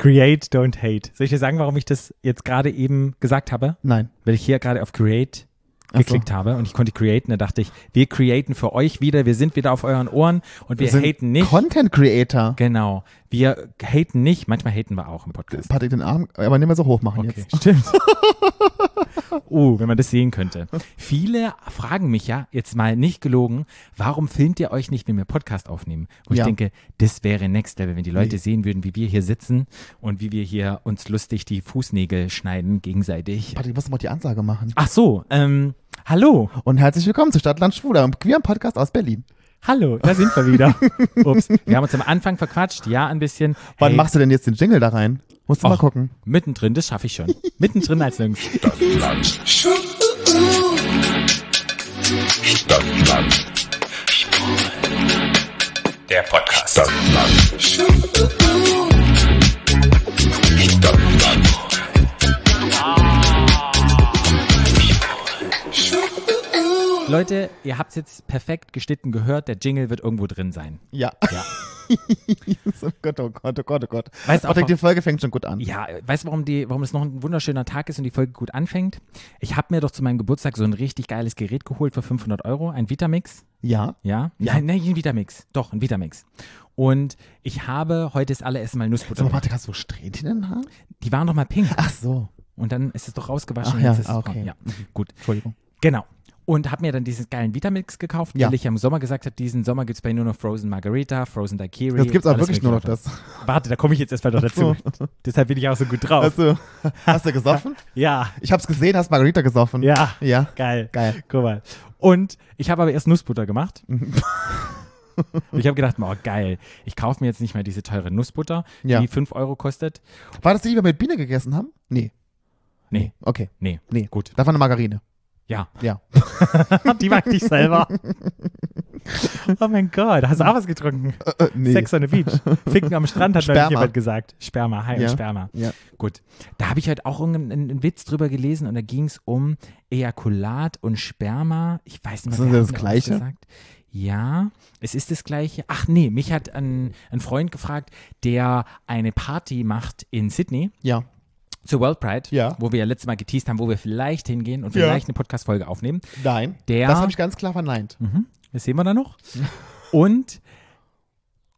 Create, don't hate. Soll ich dir sagen, warum ich das jetzt gerade eben gesagt habe? Nein. Weil ich hier gerade auf Create Ach so. geklickt habe und ich konnte createn. Da dachte ich, wir createn für euch wieder. Wir sind wieder auf euren Ohren und wir sind haten nicht. Content Creator. Genau. Wir haten nicht. Manchmal haten wir auch im Podcast. Patrick den Arm, aber nicht mehr so hoch machen Okay, jetzt. stimmt. Oh, wenn man das sehen könnte. Viele fragen mich ja, jetzt mal nicht gelogen, warum filmt ihr euch nicht, wenn wir Podcast aufnehmen? Wo Ja. ich denke, das wäre Next Level, wenn die Leute Nee. sehen würden, wie wir hier sitzen und wie wir hier uns lustig die Fußnägel schneiden gegenseitig. Patrick, du musst mal die Ansage machen. Ach so, ähm, hallo, Und herzlich willkommen zu Stadtland Schwuler, einem queeren Podcast aus Berlin. Hallo, da sind wir wieder. Ups, wir haben uns am Anfang verquatscht, ja, ein bisschen. Wann Hey, machst du denn jetzt den Jingle da rein? Musst du mal Och, gucken. Mittendrin, das schaffe ich schon. Mittendrin als nirgends. Stadtland. Der Podcast. Stadtland. Stadtland. Leute, ihr habt es jetzt perfekt geschnitten gehört, der Jingle wird irgendwo drin sein. Ja. Ja. oh Gott, oh Gott, oh Gott, oh Gott. Weißt du auch die Folge fängt schon gut an. Ja, weißt du, warum, die, warum es noch ein wunderschöner Tag ist und die Folge gut anfängt? Ich habe mir doch zu meinem Geburtstag so ein richtig geiles Gerät geholt für 500 Euro, ein Vitamix. Ja. Ja? Ja. Nein, nein, ein Vitamix. Doch, ein Vitamix. Und ich habe heute das allererste Mal Nussbutter gemacht. Patrick, hast du Strähnchen in den Haaren? Die waren doch mal pink. Ach so. Und dann ist es doch rausgewaschen. Ach ja, jetzt ist es braun. okay. Ja, Mhm. gut. Entschuldigung. Genau. Und habe mir dann diesen geilen Vitamix gekauft, Ja. weil ich ja im Sommer gesagt habe, diesen Sommer gibt es bei nur noch Frozen Margarita, Frozen Daiquiri. Das gibt's auch alles wirklich nur noch das. Warte, da komme ich jetzt erstmal noch dazu. Deshalb bin ich auch so gut drauf. Hast du, hast du gesoffen? ja, Ich hab's gesehen, hast Margarita gesoffen. ja, Ja. geil. Geil. Guck mal. Und ich habe aber erst Nussbutter gemacht. Und ich habe gedacht, oh geil, ich kaufe mir jetzt nicht mehr diese teure Nussbutter, Ja. die 5 Euro kostet. War das die, die wir mit Biene gegessen haben? Nee. Nee, Okay. nee, Nee. gut. Das war eine Margarine. Ja, Ja. die mag ich selber. oh mein Gott, hast du auch was getrunken? Äh, äh, nee. Sex on the Beach. Ficken am Strand hat neulich Sperma. jemand gesagt. Sperma, hi Ja. und Sperma. Ja. Gut. Da habe ich halt auch irgendeinen einen, einen Witz drüber gelesen und da ging es um Ejakulat und Sperma. Ich weiß nicht mehr, das das Gleiche? Gesagt. Ja, es ist das Gleiche. Ach nee, mich hat ein, ein Freund gefragt, der eine Party macht in Sydney Ja. Zur World Pride, Ja. wo wir ja letztes Mal geteased haben, wo wir vielleicht hingehen und Ja. vielleicht eine Podcast-Folge aufnehmen. Nein. Der- Das habe ich ganz klar verneint. Mhm. Das sehen wir dann noch. Und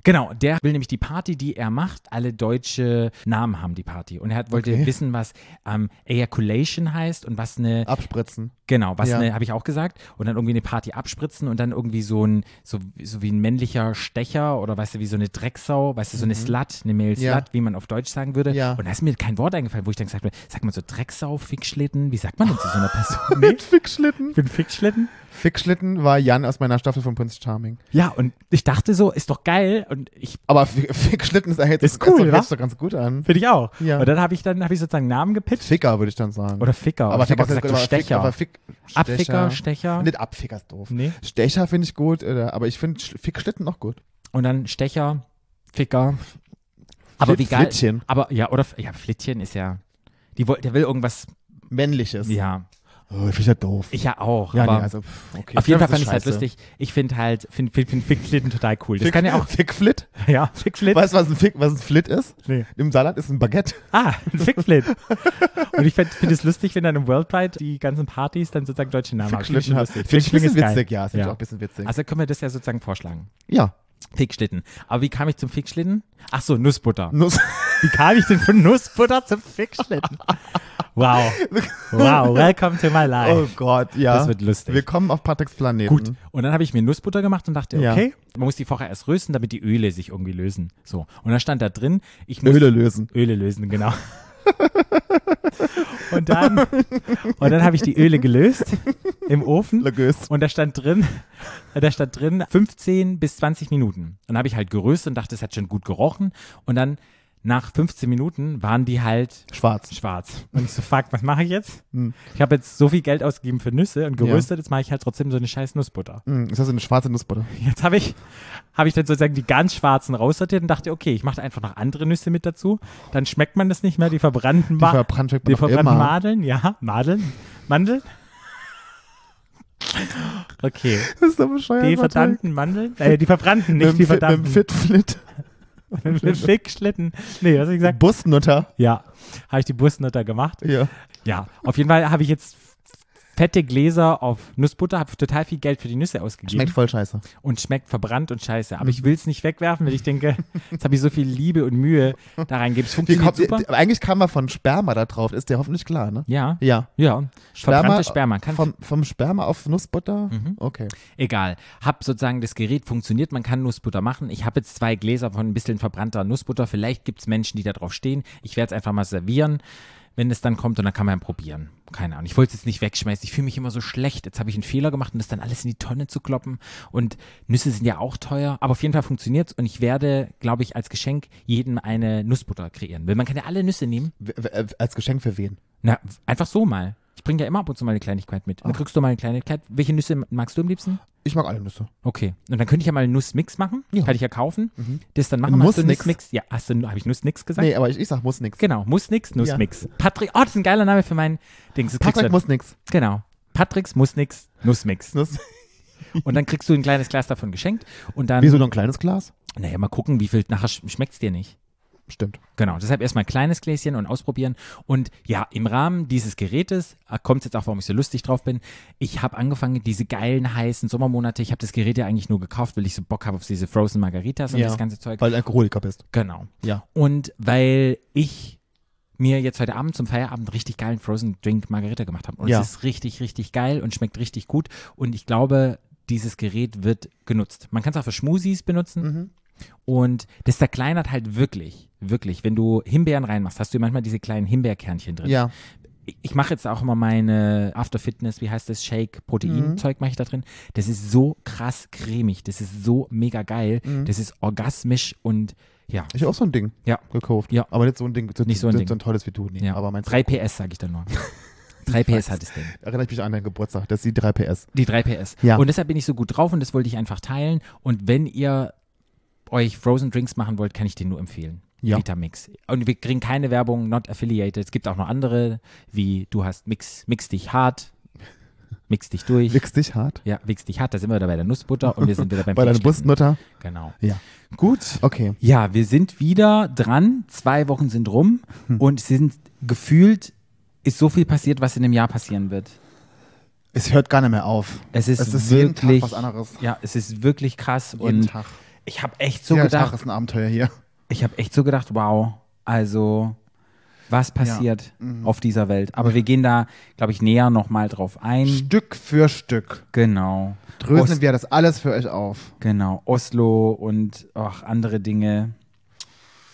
genau, der will nämlich die Party, die er macht, alle deutsche Namen haben, die Party. Und er hat, wollte Okay. wissen, was ähm, Ejaculation heißt und was eine, Abspritzen. Genau, was Ja. eine, habe ich auch gesagt, und dann irgendwie eine Party abspritzen und dann irgendwie so ein, so, so wie ein männlicher Stecher oder weißt du, wie so eine Drecksau, weißt du, so eine Slut, eine Male Slut, Mhm. Ja. wie man auf Deutsch sagen würde. Ja. Und da ist mir kein Wort eingefallen, wo ich dann gesagt habe, sagt man so Drecksau, Fickschlitten, wie sagt man denn zu so einer Person? nee, Mit Fickschlitten. bin Fickschlitten. Fickschlitten war Jan aus meiner Staffel von Prince Charming. Ja, und ich dachte so, ist doch geil. Und ich Aber Fi- Fickschlitten ist, hört Ist cool, sich doch ganz gut an. Finde ich auch. Ja. Und dann habe ich dann habe ich sozusagen Namen gepitcht. Ficker, würde ich dann sagen. Oder Ficker. aber ich habe gesagt, ist gut, aber Fick- Stecher. Abficker, Stecher. Nicht Abficker ist doof. Nee. Stecher finde ich gut, äh, aber ich finde Sch- Fickschlitten auch gut. Und dann Stecher, Ficker. Aber Flit- wie geil. Flittchen. Aber ja, oder ja, Flittchen ist ja. Die, der will irgendwas. Männliches. Ja. Oh, ich finde ja doof. Ich ja auch. ja, aber nee, also, okay. auf jeden Fall das fand ich es halt lustig. Ich finde halt, finde find, find Fickschlitten total cool. Das Fick, kann ja auch. Fickflit? Ja, Fickflit. Weißt du, was ein, Fick, was ein Flit ist? Nee. Im Salat ist ein Baguette. Ah, ein Fickflit. Und ich finde find es lustig, wenn dann im World Pride die ganzen Partys dann sozusagen deutsche Namen haben. Ich schon hat. lustig. Finde ich ein bisschen witzig, ja. Finde ich Ja. auch ein bisschen witzig. Also können wir das ja sozusagen vorschlagen. ja. Fickschlitten. Aber wie kam ich zum Fickschlitten? Ach so, Nussbutter. Nuss. Wie kam ich denn von Nussbutter zum Fickschlitten? Wow. Wow, welcome to my life. Oh Gott, ja. Das wird lustig. Wir kommen auf Patricks Planeten. Gut. Und dann habe ich mir Nussbutter gemacht und dachte, Ja. okay, man muss die vorher erst rösten, damit die Öle sich irgendwie lösen. So. Und dann stand da drin, ich muss Öle lösen. Öle lösen, genau. und dann, und dann habe ich die Öle gelöst im Ofen. Legös. Und da stand drin, da stand drin 15 bis 20 Minuten. Dann habe ich halt geröstet und dachte, es hat schon gut gerochen. Und dann nach 15 Minuten waren die halt Schwarz. schwarz. Und ich so, fuck, was mache ich jetzt? Hm. Ich habe jetzt so viel Geld ausgegeben für Nüsse und Ja. geröstet, jetzt mache ich halt trotzdem so eine scheiß Nussbutter. Hm, ist das eine schwarze Nussbutter? Jetzt habe ich, habe ich dann sozusagen die ganz schwarzen raussortiert und dachte, okay, ich mache einfach noch andere Nüsse mit dazu. Dann schmeckt man das nicht mehr, die verbrannten, Die verbrannt die verbrannten. Madeln, ja, Madeln, Mandeln. Okay, Das ist doch bescheuert. die verbrannten Mandeln, äh, die verbrannten, nicht die verdammten. Mit dem Fitflit. Mit Fickschlitten. Nee, was hab ich gesagt? Busnutter. Ja, habe ich die Busnutter gemacht. Ja. Ja, auf jeden Fall habe ich jetzt fette Gläser auf Nussbutter, habe total viel Geld für die Nüsse ausgegeben. Schmeckt voll scheiße. und schmeckt verbrannt und scheiße. Aber ich will es nicht wegwerfen, weil ich denke, jetzt habe ich so viel Liebe und Mühe da reingegeben. Es funktioniert kommt, super. eigentlich kam man von Sperma da drauf, ist dir hoffentlich klar, ne? Ja, Ja. ja. Verbrannte Sperma. Kann, vom, vom Sperma auf Nussbutter? Okay. egal. Hab sozusagen das Gerät funktioniert, man kann Nussbutter machen. Ich habe jetzt zwei Gläser von ein bisschen verbrannter Nussbutter. Vielleicht gibt es Menschen, die da drauf stehen. Ich werde es einfach mal servieren, wenn es dann kommt und dann kann man probieren. Keine Ahnung. Ich wollte es jetzt nicht wegschmeißen. Ich fühle mich immer so schlecht. Jetzt habe ich einen Fehler gemacht und das dann alles in die Tonne zu kloppen. Und Nüsse sind ja auch teuer. Aber auf jeden Fall funktioniert es und ich werde, glaube ich, als Geschenk jedem eine Nussbutter kreieren. Weil man kann ja alle Nüsse nehmen. W w als Geschenk für wen? Na, einfach so mal. Ich bringe ja immer ab und zu mal eine Kleinigkeit mit. Dann kriegst du mal eine Kleinigkeit. Welche Nüsse magst du am liebsten? Ich mag alle Nüsse. Okay. Und dann könnte ich ja mal einen Nussmix machen. Ja. Kann ich ja kaufen. Das dann machen. Ein Hast du Nussmix? Nussmix? Ja, hast du, habe ich Nussnix gesagt? Nee, aber ich, ich sag, muss nix. Genau, muss nix, Nussmix. Patrick, oh, das ist ein geiler Name für meinen Dings. Das Patrick muss nix. Genau. Patricks muss nix, Nussmix. Nuss. Und dann kriegst du ein kleines Glas davon geschenkt. Und dann, Wieso noch ein kleines Glas? naja, mal gucken, wie viel, nachher schmeckt es dir nicht. Stimmt. Genau, deshalb erstmal ein kleines Gläschen und ausprobieren. Und ja, im Rahmen dieses Gerätes äh, kommt jetzt auch, warum ich so lustig drauf bin. Ich habe angefangen, diese geilen, heißen Sommermonate, ich habe das Gerät ja eigentlich nur gekauft, weil ich so Bock habe auf diese Frozen Margaritas und Ja. das ganze Zeug. Weil du Alkoholiker bist. Genau. Ja. Und weil ich mir jetzt heute Abend zum Feierabend richtig geilen Frozen Drink Margarita gemacht habe. Und Ja. es ist richtig, richtig geil und schmeckt richtig gut. Und ich glaube, dieses Gerät wird genutzt. Man kann es auch für Schmusis benutzen. Mhm. Und das zerkleinert halt wirklich, wirklich. Wenn du Himbeeren reinmachst, hast du manchmal diese kleinen Himbeerkernchen drin. Ja. Ich- mache jetzt auch immer meine After Fitness, wie heißt das, Shake, Protein-Zeug mache ich da drin. Das ist so krass cremig, das ist so mega geil, das ist orgasmisch und ja, Ich auch so ein Ding ja, gekauft. Ja. Aber nicht so ein Ding. Nicht so ein Ding. so ein tolles wie du. Nee. ja. Aber meinst 3 PS sage ich dann nur. 3 PS hat das Ding. Erinnere ich mich an deinen Geburtstag. Das ist die 3 PS. Die 3 PS. Ja. Und deshalb bin ich so gut drauf und das wollte ich einfach teilen. Und wenn ihr euch Frozen Drinks machen wollt, kann ich den nur empfehlen. Ja. Vitamix. Und wir kriegen keine Werbung, not affiliated. Es gibt auch noch andere, wie du hast Mix, Mix dich hart, Mix dich durch. Wichst dich hart. ja, Mix dich hart, da sind wir wieder bei der Nussbutter und wir sind wieder beim Bei deiner. Busnutter. Genau. Ja. Gut. Okay. Ja, wir sind wieder dran. Zwei Wochen sind rum Hm. und es sind gefühlt ist so viel passiert, was in einem Jahr passieren wird. Es hört gar nicht mehr auf. Es ist, Es ist jeden Tag wirklich, was anderes. Ja, es ist wirklich krass Jeden und Tag. Ich habe echt so Tag gedacht, ist ein Abenteuer hier. ich habe echt so gedacht, wow, also was passiert Mhm. auf dieser Welt? Aber wir gehen da, glaube ich, näher nochmal drauf ein. Stück für Stück Genau. dröseln Os- wir das alles für euch auf. Genau, Oslo und auch andere Dinge.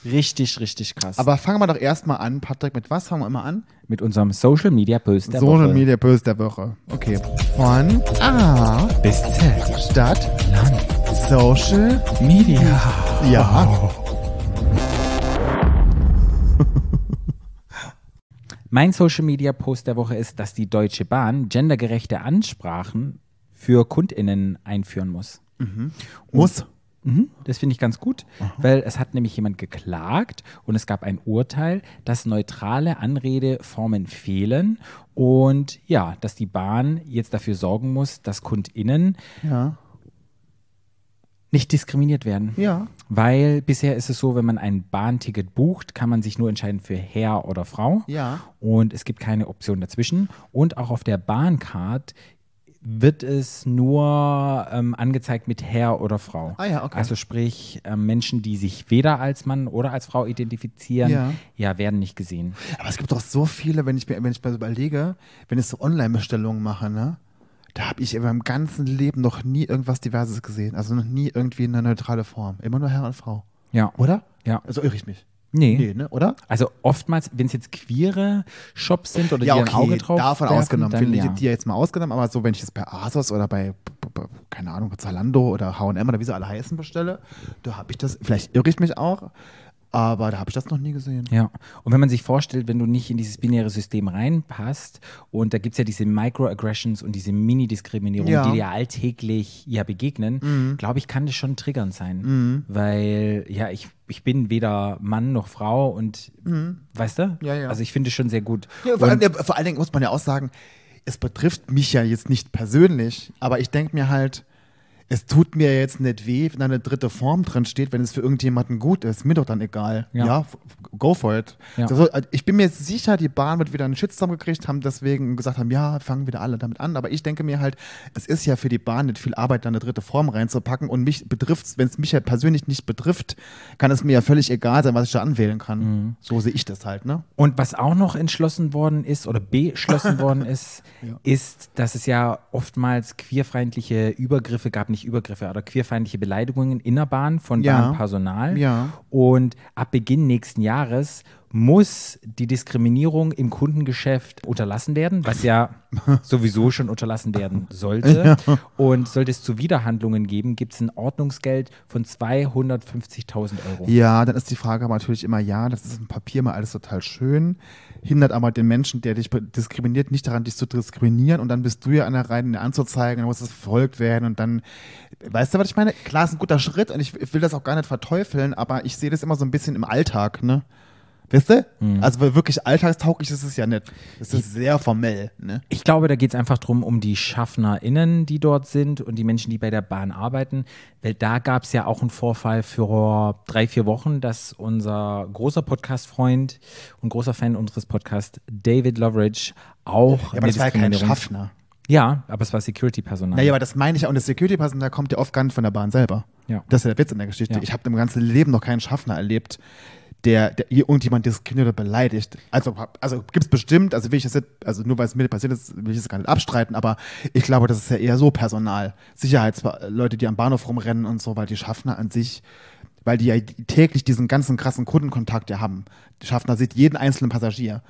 Richtig, richtig krass. Aber fangen wir doch erstmal an, Patrick. Mit was fangen wir immer an? mit unserem Social Media Böse der Social Woche. Media Böse der Woche. Okay. Von A Bis Z. Stadt Land. Social. Media. Ja. Mein Social Media Post der Woche ist, dass die Deutsche Bahn gendergerechte Ansprachen für KundInnen einführen muss. Muss. Mhm, das finde ich ganz gut, weil es hat nämlich jemand geklagt und es gab ein Urteil, dass neutrale Anredeformen fehlen und ja, dass die Bahn jetzt dafür sorgen muss, dass KundInnen Ja. Nicht diskriminiert werden. Ja. Weil bisher ist es so, wenn man ein Bahnticket bucht, kann man sich nur entscheiden für Herr oder Frau. Ja. Und es gibt keine Option dazwischen. Und auch auf der Bahncard wird es nur ähm, angezeigt mit Herr oder Frau. Ah ja, okay. Also sprich, ähm, Menschen, die sich weder als Mann oder als Frau identifizieren, Ja. ja, werden nicht gesehen. Aber es gibt doch so viele, wenn ich mir, wenn ich mir so überlege, wenn ich so Online-Bestellungen mache, ne? Da habe ich in meinem ganzen Leben noch nie irgendwas Diverses gesehen. Also noch nie irgendwie eine neutrale Form. Immer nur Herr und Frau. Ja. Oder? Ja. Also irre ich mich. Nee. Nee, ne? Oder? Also oftmals, wenn es jetzt queere Shops sind oder ja, die okay, ein Auge drauf davon werfen, ausgenommen. dann Finde ja. ich die ja jetzt mal ausgenommen, aber so, wenn ich das bei Asos oder bei, keine Ahnung, bei Zalando oder H&M oder wie sie alle heißen bestelle, da habe ich das, vielleicht irre ich mich auch, aber da habe ich das noch nie gesehen. Ja, und wenn man sich vorstellt, wenn du nicht in dieses binäre System reinpasst, und da gibt es ja diese Microaggressions und diese Mini-Diskriminierung, Ja. die dir alltäglich ja begegnen, glaube ich, kann das schon triggernd sein. Weil, ja, ich, ich bin weder Mann noch Frau und, weißt du? Ja, ja. Also ich finde es schon sehr gut. Ja, vor, allem, vor allen Dingen muss man ja auch sagen, es betrifft mich ja jetzt nicht persönlich, aber ich denke mir halt, es tut mir jetzt nicht weh, wenn da eine dritte Form drin steht, wenn es für irgendjemanden gut ist. Mir doch dann egal. Ja. Ja, go for it. Ja. Soll- ich bin mir sicher, die Bahn wird wieder einen Shitstorm gekriegt, haben deswegen gesagt haben, ja, fangen wieder alle damit an. Aber ich denke mir halt, es ist ja für die Bahn nicht viel Arbeit, da eine dritte Form reinzupacken. Und mich betrifft, wenn es mich ja persönlich nicht betrifft, kann es mir ja völlig egal sein, was ich da anwählen kann. Mhm. So sehe ich das halt, ne? Und was auch noch entschlossen worden ist oder beschlossen worden ist, ist, dass es ja oftmals queerfeindliche Übergriffe gab, nicht Übergriffe, aber queerfeindliche Beleidigungen in der Bahn von Ja. Bahnpersonal. Ja. Und ab Beginn nächsten Jahres muss die Diskriminierung im Kundengeschäft unterlassen werden, was ja sowieso schon unterlassen werden sollte. Und sollte es Zuwiderhandlungen geben, gibt es ein Ordnungsgeld von 250.000 Euro. Ja, dann ist die Frage aber natürlich immer, ja, das ist ein Papier mal alles total schön, hindert aber den Menschen, der dich diskriminiert, nicht daran, dich zu diskriminieren und dann bist du ja an der Reihe, anzuzeigen, dann muss es verfolgt werden und dann, weißt du, was ich meine? Klar, ist ein guter Schritt und ich, ich will das auch gar nicht verteufeln, aber ich sehe das immer so ein bisschen im Alltag, ne? Weißt du? Also weil wirklich alltagstauglich ist es ja nicht. Es ist sehr formell, ne? Ich glaube, da geht es einfach drum um die SchaffnerInnen, die dort sind und die Menschen, die bei der Bahn arbeiten. Weil da gab es ja auch einen Vorfall vor drei, vier Wochen, dass unser großer Podcast-Freund und großer Fan unseres Podcasts, David Loveridge, auch. Ja, aber das war ja kein Schaffner. Ja, aber es war Security-Personal. Naja, aber das meine ich ja. Und das Security-Personal kommt ja oft gar nicht von der Bahn selber. Ja. Das ist ja der Witz in der Geschichte. Ja. Ich habe im ganzen Leben noch keinen Schaffner erlebt, der, der irgendjemand diskriminiert oder beleidigt. Also, also gibt es bestimmt, also will ich das nicht, also nur weil es mir passiert ist, will ich das gar nicht abstreiten, aber ich glaube, das ist ja eher so Personal. Sicherheitsleute, die am Bahnhof rumrennen und so, weil die Schaffner an sich, weil die ja täglich diesen ganzen krassen Kundenkontakt ja haben. Die Schaffner sieht jeden einzelnen Passagier.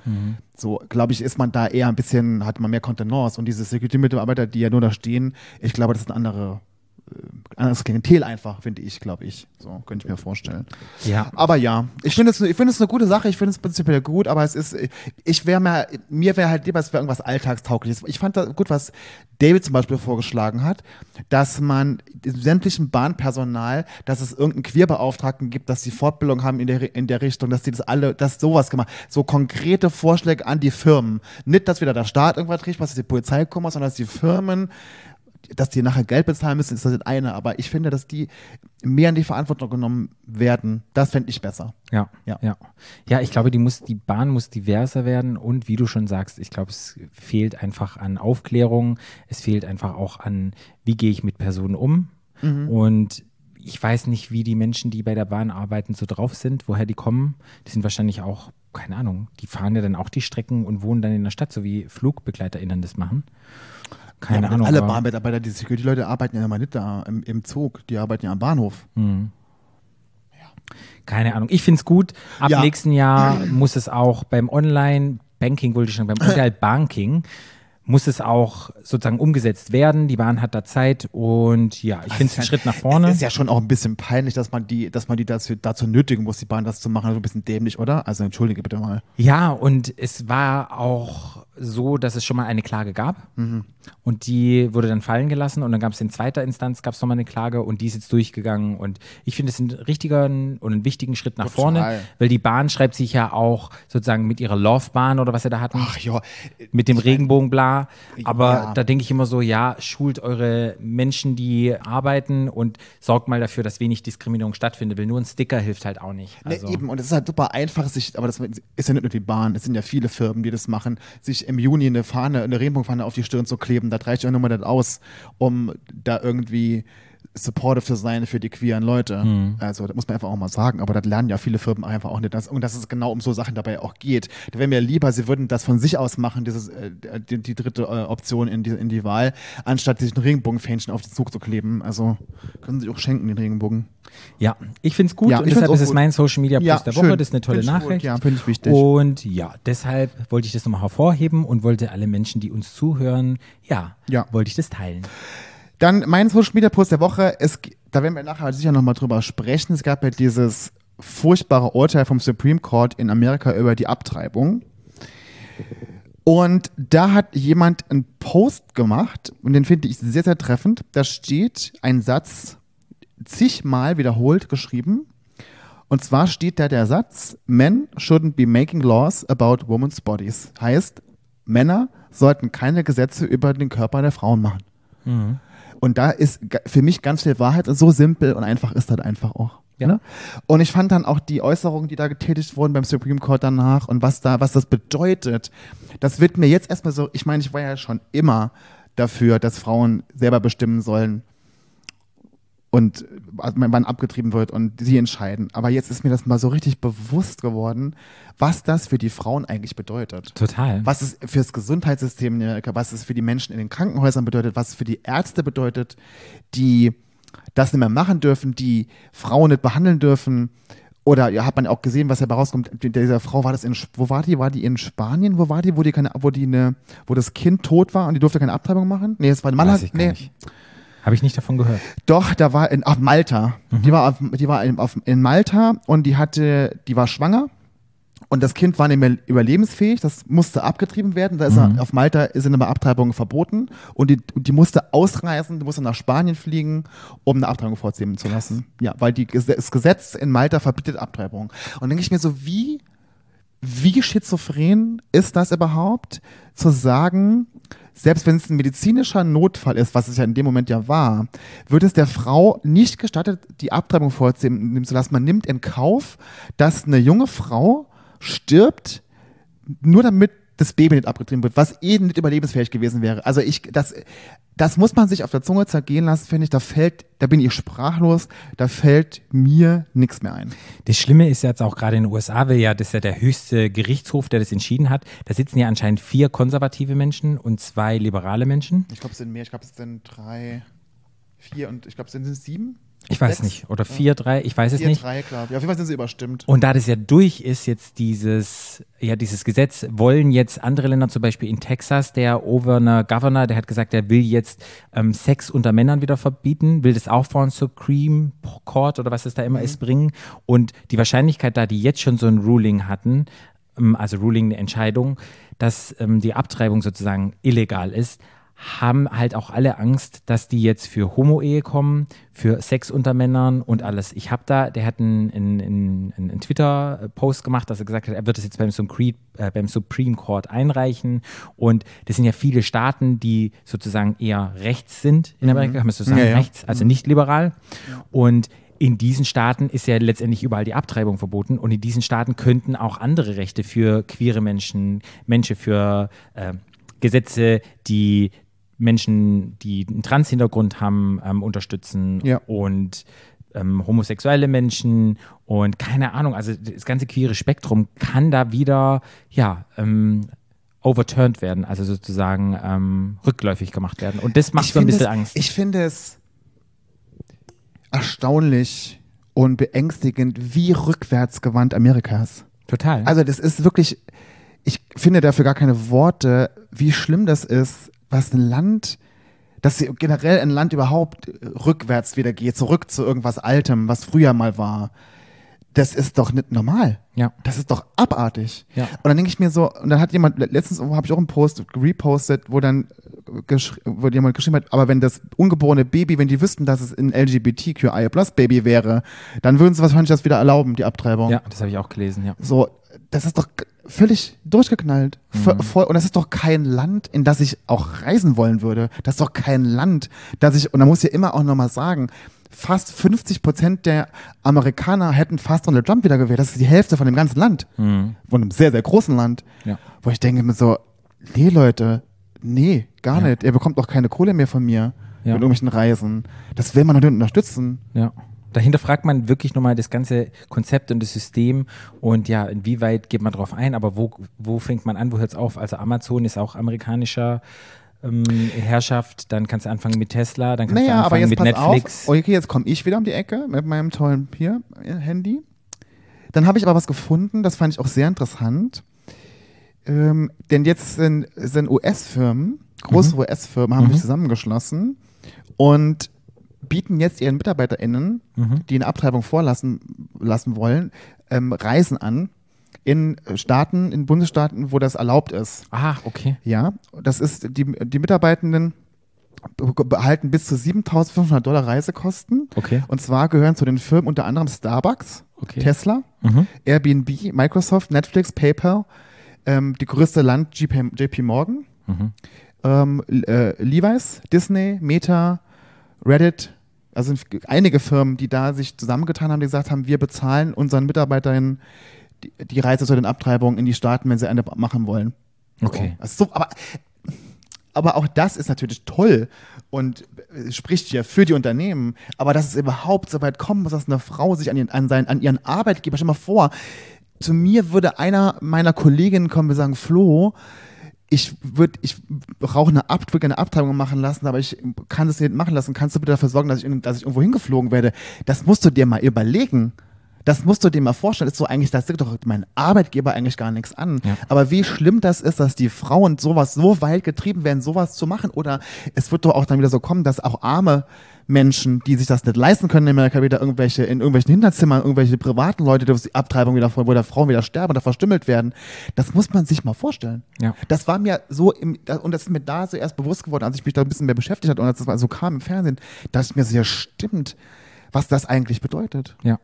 So, glaube ich, ist man da eher ein bisschen, hat man mehr Kontenance und diese Security-Mitarbeiter, die ja nur da stehen, ich glaube, das ist eine andere anderes Klientel einfach, finde ich, glaube ich. So, könnte ich mir vorstellen. Ja. Aber ja, ich finde es, ich finde es eine gute Sache, ich finde es prinzipiell gut, aber es ist, ich wäre mir, mir wäre halt lieber, es wäre irgendwas Alltagstaugliches. Ich fand da gut, was David zum Beispiel vorgeschlagen hat, dass man sämtlichen Bahnpersonal, dass es irgendeinen Queerbeauftragten gibt, dass die Fortbildung haben in der, in der Richtung, dass die das alle, dass sowas gemacht, so konkrete Vorschläge an die Firmen. Nicht, dass wieder der Staat irgendwas kriegt, was die Polizei kommt, sondern dass die Firmen dass die nachher Geld bezahlen müssen, ist das das eine. Aber ich finde, dass die mehr in die Verantwortung genommen werden. Das fände ich besser. Ja, Ja. ja, ja. ich glaube, die muss, die Bahn muss diverser werden und wie du schon sagst, ich glaube, es fehlt einfach an Aufklärung, es fehlt einfach auch an, wie gehe ich mit Personen um und ich weiß nicht, wie die Menschen, die bei der Bahn arbeiten, so drauf sind, woher die kommen. Die sind wahrscheinlich auch, keine Ahnung, die fahren ja dann auch die Strecken und wohnen dann in der Stadt, so wie FlugbegleiterInnen das machen. Keine aber Ahnung. alle Bahnmitarbeiter, die Security-Leute arbeiten ja immer nicht da im, im Zug. Die arbeiten ja am Bahnhof. Keine Ahnung. Ich finde es gut. Ab Ja. nächsten Jahr muss es auch beim Online-Banking, wollte ich schon, beim Online-Banking, muss es auch sozusagen umgesetzt werden. Die Bahn hat da Zeit und ja, ich finde es einen Schritt nach vorne. Es ist ja schon auch ein bisschen peinlich, dass man die, dass man die dazu, dazu nötigen muss, die Bahn das zu machen. Also ein bisschen dämlich, oder? Also entschuldige bitte mal. Ja, und es war auch so, dass es schon mal eine Klage gab und die wurde dann fallen gelassen und dann gab es in zweiter Instanz gab es nochmal eine Klage und die ist jetzt durchgegangen und ich finde es einen richtigen und einen wichtigen Schritt nach Total. vorne, weil die Bahn schreibt sich ja auch sozusagen mit ihrer Love-Bahn oder was sie da hatten. Ach ja, mit dem Regenbogen Aber Ja. da denke ich immer so, ja, schult eure Menschen, die arbeiten und sorgt mal dafür, dass wenig Diskriminierung stattfindet, weil nur ein Sticker hilft halt auch nicht. Also, Ne, eben, und es ist halt super einfach, sich, aber das ist ja nicht nur die Bahn, es sind ja viele Firmen, die das machen, sich im Juni eine Fahne, eine Regenbogenfahne auf die Stirn zu kleben. Da reicht ja nur mal das aus, um da irgendwie supportive zu sein für die queeren Leute. Mhm. Also, das muss man einfach auch mal sagen, aber das lernen ja viele Firmen einfach auch nicht. Das, und dass es genau um so Sachen dabei auch geht. Da wäre mir lieber, sie würden das von sich aus machen, dieses, äh, die, die dritte äh, Option in die, in die Wahl, anstatt sich ein Regenbogenfähnchen auf den Zug zu kleben. Also, können sie auch schenken, den Regenbogen. ja, ich finde es gut Ja, und deshalb ist es mein Social Media Post Ja, der Woche. schön. Das ist eine tolle ich gut. Nachricht. Ja, finde ich wichtig. Und ja, deshalb wollte ich das nochmal hervorheben und wollte alle Menschen, die uns zuhören, ja, Ja. wollte ich das teilen. Dann mein Social Media Post der Woche. Es, da werden wir nachher sicher nochmal drüber sprechen. Es gab ja dieses furchtbare Urteil vom Supreme Court in Amerika über die Abtreibung. Und da hat jemand einen Post gemacht und den finde ich sehr, sehr treffend. Da steht ein Satz zigmal wiederholt geschrieben. Und zwar steht da der Satz, Men shouldn't be making laws about women's bodies. Heißt, Männer sollten keine Gesetze über den Körper der Frauen machen. Und da ist für mich ganz viel Wahrheit, so simpel und einfach ist das einfach auch. Ja. Ne? Und ich fand dann auch die Äußerungen, die da getätigt wurden beim Supreme Court danach und was da, was das bedeutet, das wird mir jetzt erstmal so, ich meine, ich war ja schon immer dafür, dass Frauen selber bestimmen sollen und äh, wann abgetrieben wird und sie entscheiden. Aber jetzt ist mir das mal so richtig bewusst geworden, was das für die Frauen eigentlich bedeutet. Total. Was es für das Gesundheitssystem in Amerika, was es für die Menschen in den Krankenhäusern bedeutet, was es für die Ärzte bedeutet, die das nicht mehr machen dürfen, die Frauen nicht behandeln dürfen. Oder ja, hat man auch gesehen, was dabei rauskommt. Die- Dieser Frau war das in, wo war die? War die in Spanien? Wo war die? Wo die keine, wo die eine, wo das Kind tot war und die durfte keine Abtreibung machen? Nee, es war in Malaga. Nee, nicht. Habe ich nicht davon gehört. doch, da war in auf Malta. Die war, auf, die war in, auf, in Malta und die hatte, die war schwanger und das Kind war nicht mehr überlebensfähig. Das musste abgetrieben werden. Da ist er, auf Malta sind aber Abtreibungen verboten und die, die musste ausreisen, die musste nach Spanien fliegen, um eine Abtreibung vorziehen zu lassen. Ja, weil die, das Gesetz in Malta verbietet Abtreibung. Und dann denke ich mir so, wie wie schizophren ist das überhaupt, zu sagen, selbst wenn es ein medizinischer Notfall ist, was es ja in dem Moment ja war, wird es der Frau nicht gestattet, die Abtreibung vorzunehmen zu lassen. Man nimmt in Kauf, dass eine junge Frau stirbt, nur damit das Baby nicht abgetrieben wird, was eh nicht überlebensfähig gewesen wäre. Also ich, das, das muss man sich auf der Zunge zergehen lassen, finde ich. Da fällt, da bin ich sprachlos, da fällt mir nichts mehr ein. Das Schlimme ist jetzt auch gerade in den USA, weil ja das ist ja der höchste Gerichtshof, der das entschieden hat. Da sitzen ja anscheinend vier konservative Menschen und zwei liberale Menschen. Ich glaube, es sind mehr. Ich glaube, es sind drei, vier und ich glaube, es sind, sind es sieben? Ich weiß Sechs? nicht. Oder vier, drei, ich weiß es Vier, nicht. drei, glaube ich. Auf jeden Fall sind sie überstimmt. Und da das ja durch ist, jetzt dieses, ja, dieses Gesetz, wollen jetzt andere Länder, zum Beispiel in Texas, der Overner Governor, der hat gesagt, er will jetzt ähm, Sex unter Männern wieder verbieten, will das auch vor ein Supreme Court oder was es da immer ist, bringen. Und die Wahrscheinlichkeit, da die jetzt schon so ein Ruling hatten, ähm, also Ruling, eine Entscheidung, dass ähm, die Abtreibung sozusagen illegal ist, haben halt auch alle Angst, dass die jetzt für Homo-Ehe kommen, für Sex unter Männern und alles. Ich habe da, der hat einen, einen, einen, einen Twitter-Post gemacht, dass er gesagt hat, er wird das jetzt beim Supreme, äh, beim Supreme Court einreichen. Und das sind ja viele Staaten, die sozusagen eher rechts sind in Amerika, kann man so sagen, Ja, ja. rechts, also nicht liberal. Und in diesen Staaten ist ja letztendlich überall die Abtreibung verboten und in diesen Staaten könnten auch andere Rechte für queere Menschen, Menschen für äh, Gesetze, die Menschen, die einen Trans-Hintergrund haben, ähm, unterstützen Ja. und ähm, homosexuelle Menschen und keine Ahnung, also das ganze queere Spektrum kann da wieder, ja, ähm, overturned werden, also sozusagen ähm, rückläufig gemacht werden. Und das macht Ich so ein bisschen es, Angst. Ich finde es erstaunlich und beängstigend, wie rückwärtsgewandt Amerika ist. Total. Also das ist wirklich, ich finde dafür gar keine Worte, wie schlimm das ist, was ein Land, dass sie- generell ein Land überhaupt rückwärts wieder geht, zurück zu irgendwas Altem, was früher mal war. Das ist doch nicht normal. ja. Das ist doch abartig. Ja. Und dann denke ich mir so, und dann hat jemand, letztens habe ich auch einen Post repostet, wo dann wo jemand geschrieben hat, aber wenn das ungeborene Baby, wenn die wüssten, dass es ein LGBTQI Plus Baby wäre, dann würden sie wahrscheinlich das wieder erlauben, die Abtreibung. ja, das habe ich auch gelesen, ja. So, das ist doch völlig durchgeknallt. Mhm. Voll, und das ist doch kein Land, in das ich auch reisen wollen würde. Das ist doch kein Land, das ich, und da muss ich ja immer auch nochmal sagen, fast 50 Prozent der Amerikaner hätten fast Donald Trump wieder gewählt. Das ist die Hälfte von dem ganzen Land. Von einem sehr, sehr großen Land. Mhm. Ja. Wo ich denke mir so, nee, Leute, nee, gar Ja. nicht. Ihr bekommt doch keine Kohle mehr von mir Ja. mit irgendwelchen Reisen. Das will man doch nicht unterstützen. Ja. Dahinter fragt man wirklich nochmal das ganze Konzept und das System und ja, inwieweit geht man drauf ein, aber wo, wo fängt man an, wo hört es auf? Also Amazon ist auch amerikanischer ähm, Herrschaft, dann kannst du anfangen mit Tesla, dann kannst du Naja, aber anfangen jetzt mit Netflix. auf. Okay, jetzt komme ich wieder um die Ecke mit meinem tollen hier, äh, Handy. Dann habe ich aber was gefunden, das fand ich auch sehr interessant. Ähm, denn jetzt sind, sind US-Firmen, große Mhm. US-Firmen haben sich zusammengeschlossen und bieten jetzt ihren MitarbeiterInnen, Mhm. die eine Abtreibung vorlassen lassen wollen, ähm, Reisen an in Staaten, in Bundesstaaten, wo das erlaubt ist. Ah, okay. Ja, das ist, die, die Mitarbeitenden be- behalten bis zu 7.500 Dollar Reisekosten. Okay. Und zwar gehören zu den Firmen unter anderem Starbucks, Okay. Tesla, Mhm. Airbnb, Microsoft, Netflix, PayPal, ähm, die größte Land JP, JP Morgan, Mhm. ähm, äh, Levi's, Disney, Meta, Reddit, also einige Firmen, die da sich zusammengetan haben, die gesagt haben, wir bezahlen unseren Mitarbeiterinnen die, die Reise zu den Abtreibungen in die Staaten, wenn sie eine machen wollen. Okay. So, also so, aber, aber auch das ist natürlich toll und äh, spricht ja für die Unternehmen. Aber dass es überhaupt so weit kommen muss, dass eine Frau sich an ihren, an seinen, an ihren Arbeitgeber, stell mal vor, zu mir würde einer meiner Kolleginnen kommen und sagen, Flo, ich würde, ich brauche eine, Ab gerne eine Abtreibung machen lassen, aber ich kann das nicht machen lassen. Kannst du bitte dafür sorgen, dass ich, dass ich irgendwo hingeflogen werde? Das musst du dir mal überlegen. Das musst du dir mal vorstellen. Das ist so eigentlich, das sieht doch mein Arbeitgeber eigentlich gar nichts an. Ja. Aber wie schlimm das ist, dass die Frauen sowas so weit getrieben werden, sowas zu machen. Oder es wird doch auch dann wieder so kommen, dass auch arme Menschen, die sich das nicht leisten können, in Amerika wieder irgendwelche, in irgendwelchen Hinterzimmern, irgendwelche privaten Leute, die auf die Abtreibung wieder, wo da Frauen wieder sterben oder verstümmelt werden. Das muss man sich mal vorstellen. Ja. Das war mir so im, und das ist mir da so erst bewusst geworden, als ich mich da ein bisschen mehr beschäftigt habe und als das mal so kam im Fernsehen, dass mir so, ja stimmt, was das eigentlich bedeutet. Ja.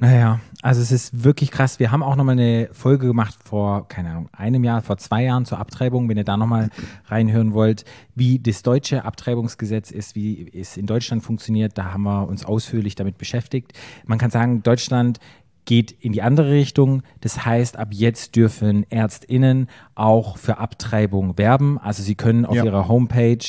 Naja, also es ist wirklich krass. Wir haben auch nochmal eine Folge gemacht vor, keine Ahnung, einem Jahr, vor zwei Jahren zur Abtreibung, wenn ihr da nochmal reinhören wollt, wie das deutsche Abtreibungsgesetz ist, wie es in Deutschland funktioniert. Da haben wir uns ausführlich damit beschäftigt. Man kann sagen, Deutschland geht in die andere Richtung. Das heißt, ab jetzt dürfen ÄrztInnen auch für Abtreibung werben. Also sie können auf Ja. ihrer Homepage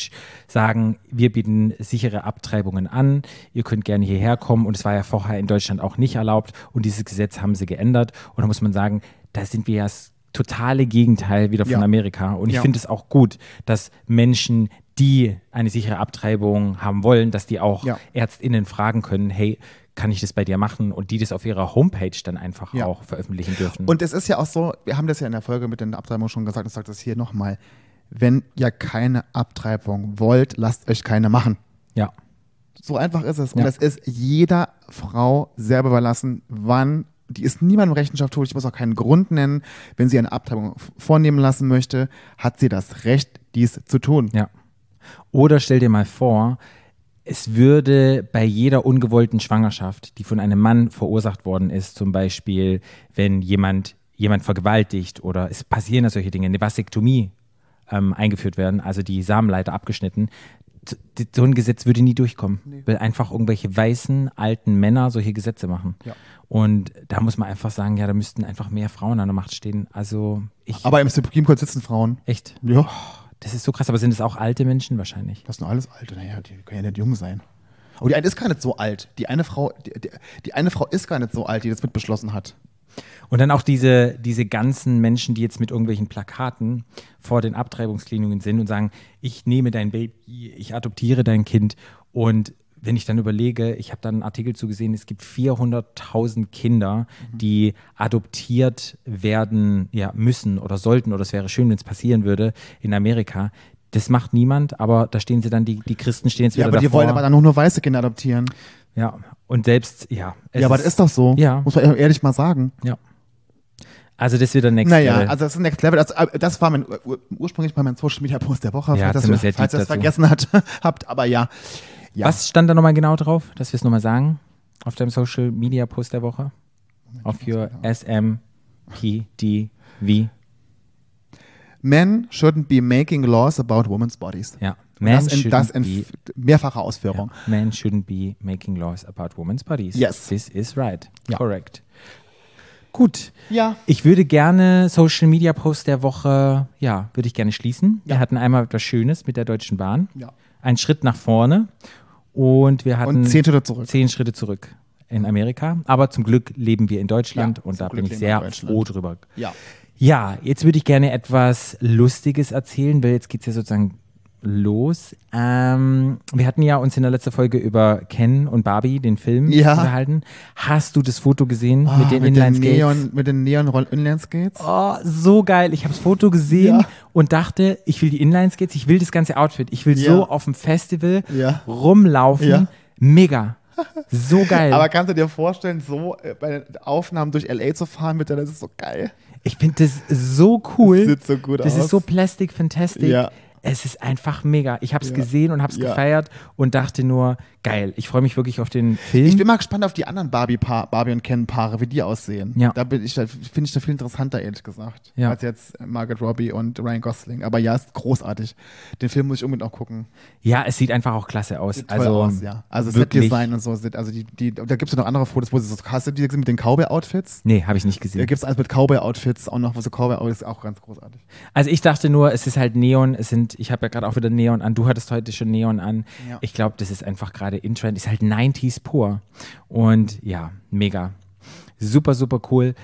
sagen, wir bieten sichere Abtreibungen an. Ihr könnt gerne hierher kommen. Und es war ja vorher in Deutschland auch nicht erlaubt. Und dieses Gesetz haben sie geändert. Und da muss man sagen, da sind wir ja das totale Gegenteil wieder von Ja. Amerika. Und ich Ja. finde es auch gut, dass Menschen, die eine sichere Abtreibung haben wollen, dass die auch Ja. ÄrztInnen fragen können, hey, kann ich das bei dir machen? Und die das auf ihrer Homepage dann einfach Ja. auch veröffentlichen dürfen. Und es ist ja auch so, wir haben das ja in der Folge mit den Abtreibungen schon gesagt, ich sage das hier nochmal, wenn ihr keine Abtreibung wollt, lasst euch keine machen. ja, So einfach ist es. Und Ja. das ist jeder Frau selber überlassen, wann. Die ist niemandem Rechenschaft schuldig. Ich muss auch keinen Grund nennen. Wenn sie eine Abtreibung vornehmen lassen möchte, hat sie das Recht, dies zu tun. ja. Oder stell dir mal vor, es würde bei jeder ungewollten Schwangerschaft, die von einem Mann verursacht worden ist, zum Beispiel, wenn jemand jemand vergewaltigt oder es passieren ja solche Dinge, eine Vasektomie ähm, eingeführt werden, also die Samenleiter abgeschnitten, so ein Gesetz würde nie durchkommen, weil einfach irgendwelche weißen alten Männer solche Gesetze machen. Ja. Und da muss man einfach sagen, ja, da müssten einfach mehr Frauen an der Macht stehen. Also ich Aber im Supreme Court sitzen Frauen. echt, Ja. Das ist so krass. Aber sind es auch alte Menschen wahrscheinlich? Das sind alles Alte. Naja, die können ja nicht jung sein. Aber die eine ist gar nicht so alt. Die eine Frau, die, die, die eine Frau ist gar nicht so alt, die das mit beschlossen hat. Und dann auch diese, diese ganzen Menschen, die jetzt mit irgendwelchen Plakaten vor den Abtreibungskliniken sind und sagen, ich nehme dein Baby, ich adoptiere dein Kind. Und wenn ich dann überlege, ich habe dann einen Artikel zugesehen, es gibt 400.000 Kinder, die adoptiert werden ja, müssen oder sollten, oder es wäre schön, wenn es passieren würde in Amerika. Das macht niemand, aber da stehen sie dann, die, die Christen stehen jetzt Ja, wieder aber die davor. wollen aber dann auch nur weiße Kinder adoptieren. ja, und selbst, ja. es ja, aber das ist doch so. Ja. Muss man ehrlich mal sagen. Ja. Also das ist wieder Next Naja, Level. also das ist Next Level. Das, äh, das war mein ur ursprünglich mal mein Social Media Post der Woche, Ja, falls, das, falls ihr das vergessen hat, habt. Aber ja. Ja. Was stand da nochmal genau drauf, dass wir es nochmal sagen? Auf deinem Social Media Post der Woche? Auf your SMPDV? Men shouldn't be making laws about women's bodies. Ja. Man das in, das shouldn't in be, mehrfacher Ausführung. man shouldn't be making laws about women's bodies. Yes. This is right. Ja. Correct. Gut. Ja. Ich würde gerne Social Media Post der Woche, ja, würde ich gerne schließen. Wir Ja. hatten einmal etwas Schönes mit der Deutschen Bahn. Ja. Ein Schritt nach vorne. Und wir hatten Und zehn Schritte zurück. zehn Schritte zurück in Amerika. Aber zum Glück leben wir in Deutschland Ja, und da Glück bin ich sehr froh drüber. Ja. Ja, jetzt würde ich gerne etwas Lustiges erzählen, weil jetzt geht es ja sozusagen los. Ähm, wir hatten ja uns in der letzten Folge über Ken und Barbie, den Film, Ja. unterhalten. Hast du das Foto gesehen Ah, mit den Inline-Skates? Mit den Neon Roll Inline Skates. Oh, so geil. Ich habe das Foto gesehen Ja. und dachte, ich will die Inline-Skates, ich will das ganze Outfit. Ich will Ja. so auf dem Festival rumlaufen. Mega. So geil. Aber kannst du dir vorstellen, so äh, bei den Aufnahmen durch LA zu fahren mit der, das ist so geil. ich finde das so cool. Das sieht so gut Das aus. ist so Plastic Fantastic. Ja. Es ist einfach mega. Ich habe es Ja. gesehen und habe es Ja. gefeiert und dachte nur, geil, ich freue mich wirklich auf den Film. Ich bin mal gespannt auf die anderen Barbie, Barbie und Ken-Paare, wie die aussehen. Ja. Da bin ich, da finde ich da viel interessanter, ehrlich gesagt, Ja. als jetzt Margaret Robbie und Ryan Gosling. Aber ja, ist großartig. Den Film muss ich unbedingt auch gucken. ja, es sieht einfach auch klasse aus. Sieht also, aus, ja. Also wirklich. Setdesign und so. Also die, die, da gibt es noch andere Fotos, wo sie so, hast du die gesehen mit den Cowboy-Outfits? Nee, habe ich nicht Da gesehen. gibt es eins mit Cowboy-Outfits, auch noch, wo so Cowboy-Outfits, auch ganz großartig. Also ich dachte nur, es ist halt Neon, es sind, ich habe ja gerade auch wieder Neon an, du hattest heute schon Neon an. Ja. Ich glaube, das ist einfach gerade in Trend, ist halt 90s pur. Und ja, mega. Super, super cool.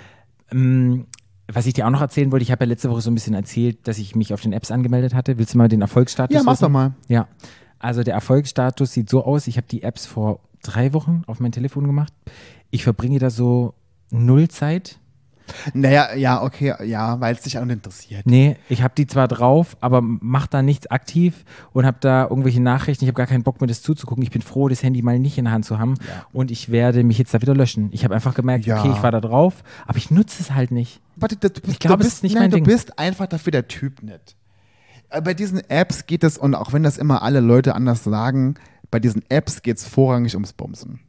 Ähm, was ich dir auch noch erzählen wollte, ich habe ja letzte Woche so ein bisschen erzählt, dass ich mich auf den Apps angemeldet hatte. Willst du mal den Erfolgsstatus Ja, wissen? doch mal. Ja, also der Erfolgsstatus sieht so aus, ich habe die Apps vor drei Wochen auf mein Telefon gemacht. Ich verbringe da so null Zeit. Naja, ja, okay, ja, weil es dich auch interessiert. Nee, ich habe die zwar drauf, aber mach da nichts aktiv und habe da irgendwelche Nachrichten. Ich habe gar keinen Bock mehr, das zuzugucken. Ich bin froh, das Handy mal nicht in der Hand zu haben. Ja. Und ich werde mich jetzt da wieder löschen. Ich habe einfach gemerkt, Ja. okay, ich war da drauf, aber ich nutze es halt nicht. Warte, du, du bist, Ich glaube, du es ist nicht nein, mein du Ding. bist einfach dafür der Typ nicht. Äh, Bei diesen Apps geht es, und auch wenn das immer alle Leute anders sagen, bei diesen Apps geht es vorrangig ums Bumsen.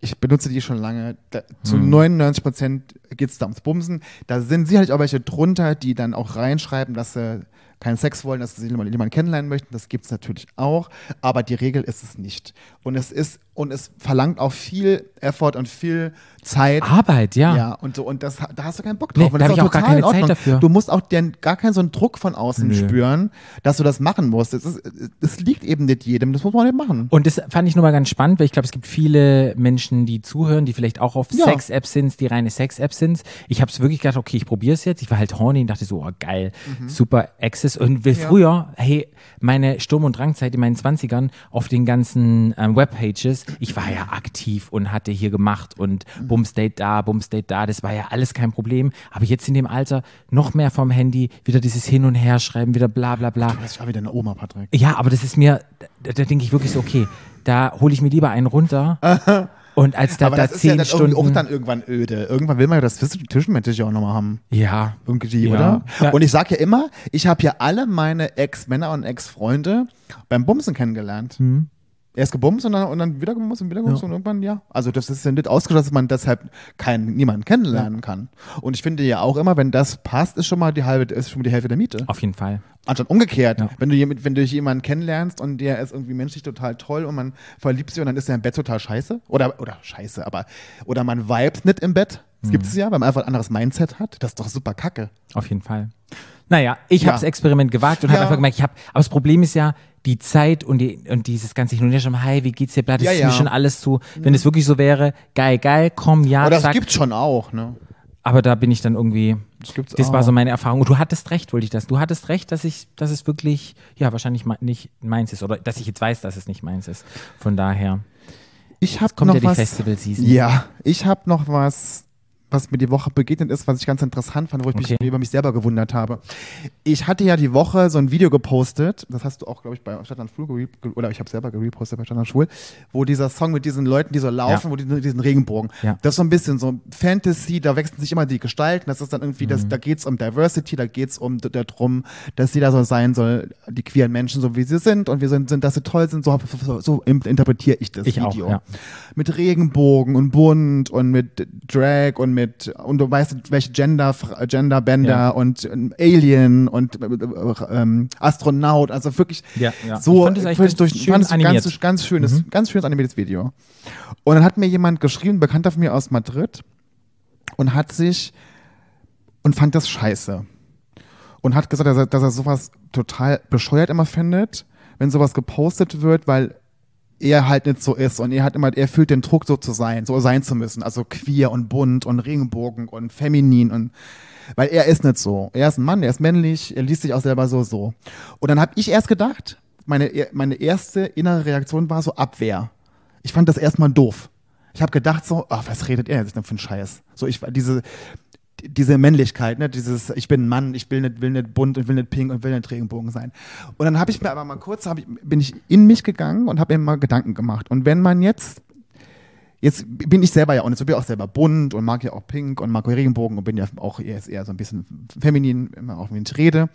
Ich benutze die schon lange. Da, zu Hm. 99 Prozent geht es da ums Bumsen. Da sind sicherlich auch welche drunter, die dann auch reinschreiben, dass sie keinen Sex wollen, dass sie jemanden kennenlernen möchten. Das gibt es natürlich auch. Aber die Regel ist es nicht. Und es ist, und es verlangt auch viel Effort und viel Zeit. Arbeit, ja. Ja, und so, und das, da hast du keinen Bock Nee, drauf. und da das hab ist ich auch gar keine Zeit dafür. Du musst auch den, gar keinen so einen Druck von außen Nö. spüren, dass du das machen musst. Es, ist, es liegt eben nicht jedem, das muss man nicht machen. Und das fand ich nur mal ganz spannend, weil ich glaube, es gibt viele Menschen, die zuhören, die vielleicht auch auf Ja. Sex-Apps sind, die reine Sex-Apps sind. Ich habe es wirklich gedacht, okay, ich probiere es jetzt. Ich war halt horny und dachte so, oh geil, super Access. Und wie Mhm. Ja. früher, hey, meine Sturm- und Drangzeit in meinen 20ern auf den ganzen ähm, Webpages, ich war ja aktiv und hatte hier gemacht und Mhm. Bumsdate da, Bumsdate da, das war ja alles kein Problem. Aber jetzt in dem Alter noch mehr vom Handy, wieder dieses Hin- und Herschreiben, wieder bla bla bla. Das ist auch wieder eine Oma, Patrick. Ja, aber das ist mir, da, da denke ich wirklich so, okay, da hole ich mir lieber einen runter. und als da, Aber da das ist ja zehn dann Stunden. irgendwie auch dann irgendwann öde. Irgendwann will man ja das Zwischenmenschliche auch nochmal haben. ja, Irgendwie, Ja. oder? Ja. Und ich sag ja immer, ich habe ja alle meine Ex-Männer und Ex-Freunde beim Bumsen kennengelernt. Hm. Erst gebumst und dann, und dann wieder gebumst und wieder gebumst und irgendwann, ja. Also das ist ja nicht ausgeschlossen, dass man deshalb keinen, niemanden kennenlernen kann. Und ich finde ja auch immer, wenn das passt, ist schon mal die halbe, ist schon mal die Hälfte der Miete. auf jeden Fall. Anstatt umgekehrt, Ja. wenn du jemand- wenn du jemanden kennenlernst und der ist irgendwie menschlich total toll und man verliebt sich und dann ist er im Bett total scheiße oder oder scheiße, aber oder man vibet nicht im Bett. Das Mhm. gibt es ja, weil man einfach ein anderes Mindset hat. Das ist doch super kacke. Auf jeden Fall. Naja, ich Ja. habe das Experiment gewagt und Ja. habe einfach gemerkt, ich habe, aber das Problem ist ja, die Zeit und, die, und dieses ganze Hin und Her schon, hi, wie geht's dir, bla, das Ja, ist mir schon alles zu. Wenn es wirklich so wäre, geil, geil, komm, ja, Aber das zack. gibt's schon auch, ne? Aber da bin ich dann irgendwie, Das gibt's das war auch. so meine Erfahrung. Und du hattest recht, wollte ich das. Du hattest recht, dass ich, dass es wirklich, ja, wahrscheinlich nicht meins ist. Oder dass ich jetzt weiß, dass es nicht meins ist. Von daher. Ich habe noch ja die was. Ja, ich habe noch was, was mir die Woche begegnet ist, was ich ganz interessant fand, wo ich Okay. mich über mich selber gewundert habe. Ich hatte ja die Woche so ein Video gepostet, das hast du auch, glaube ich, bei Stadtland Schwul oder ich habe selber gerepostet bei Stadtland Schwul, wo dieser Song mit diesen Leuten, die so laufen, Ja. wo die diesen Regenbogen. Ja. Das ist so ein bisschen so Fantasy, da wechseln sich immer die Gestalten, das ist dann irgendwie, das, Mhm. da geht's um Diversity, da geht's um darum, dass jeder so sein soll, die queeren Menschen, so wie sie sind und wir sind, sind dass sie toll sind, so, so, so interpretiere ich das Ich auch, Video ja. mit Regenbogen und bunt und mit Drag und mit und du weißt welche Gender Genderbänder Ja. und ähm, Alien und äh, äh, ähm, Astronaut also wirklich Ja, ja. Ich so fand das durch schön fand es animiert. Mhm. ganz ganz schönes ganz schönes animiertes Video und dann hat mir jemand geschrieben ein Bekannter von mir aus Madrid und hat sich und fand das scheiße und hat gesagt, dass er, dass er sowas total bescheuert immer findet, wenn sowas gepostet wird, weil er halt nicht so ist und er hat immer, er fühlt den Druck so zu sein, so sein zu müssen, also queer und bunt und Regenbogen und feminin und weil er ist nicht so. Er ist ein Mann, er ist männlich, er liest sich auch selber so so. Und dann habe ich erst gedacht, meine meine erste innere Reaktion war so Abwehr. Ich fand das erstmal doof. Ich habe gedacht so, ach, was redet er jetzt denn für einen Scheiß? So ich diese diese Männlichkeit, ne, dieses, ich bin ein Mann, ich will nicht, will nicht bunt und will nicht pink und will nicht Regenbogen sein. Und dann habe ich mir aber mal kurz, ich, bin ich in mich gegangen und habe mir mal Gedanken gemacht. Und wenn man jetzt, jetzt bin ich selber ja auch nicht, so bin ich auch selber bunt und mag ja auch pink und mag Regenbogen und bin ja auch eher, eher so ein bisschen feminin, immer auch wenn ich rede.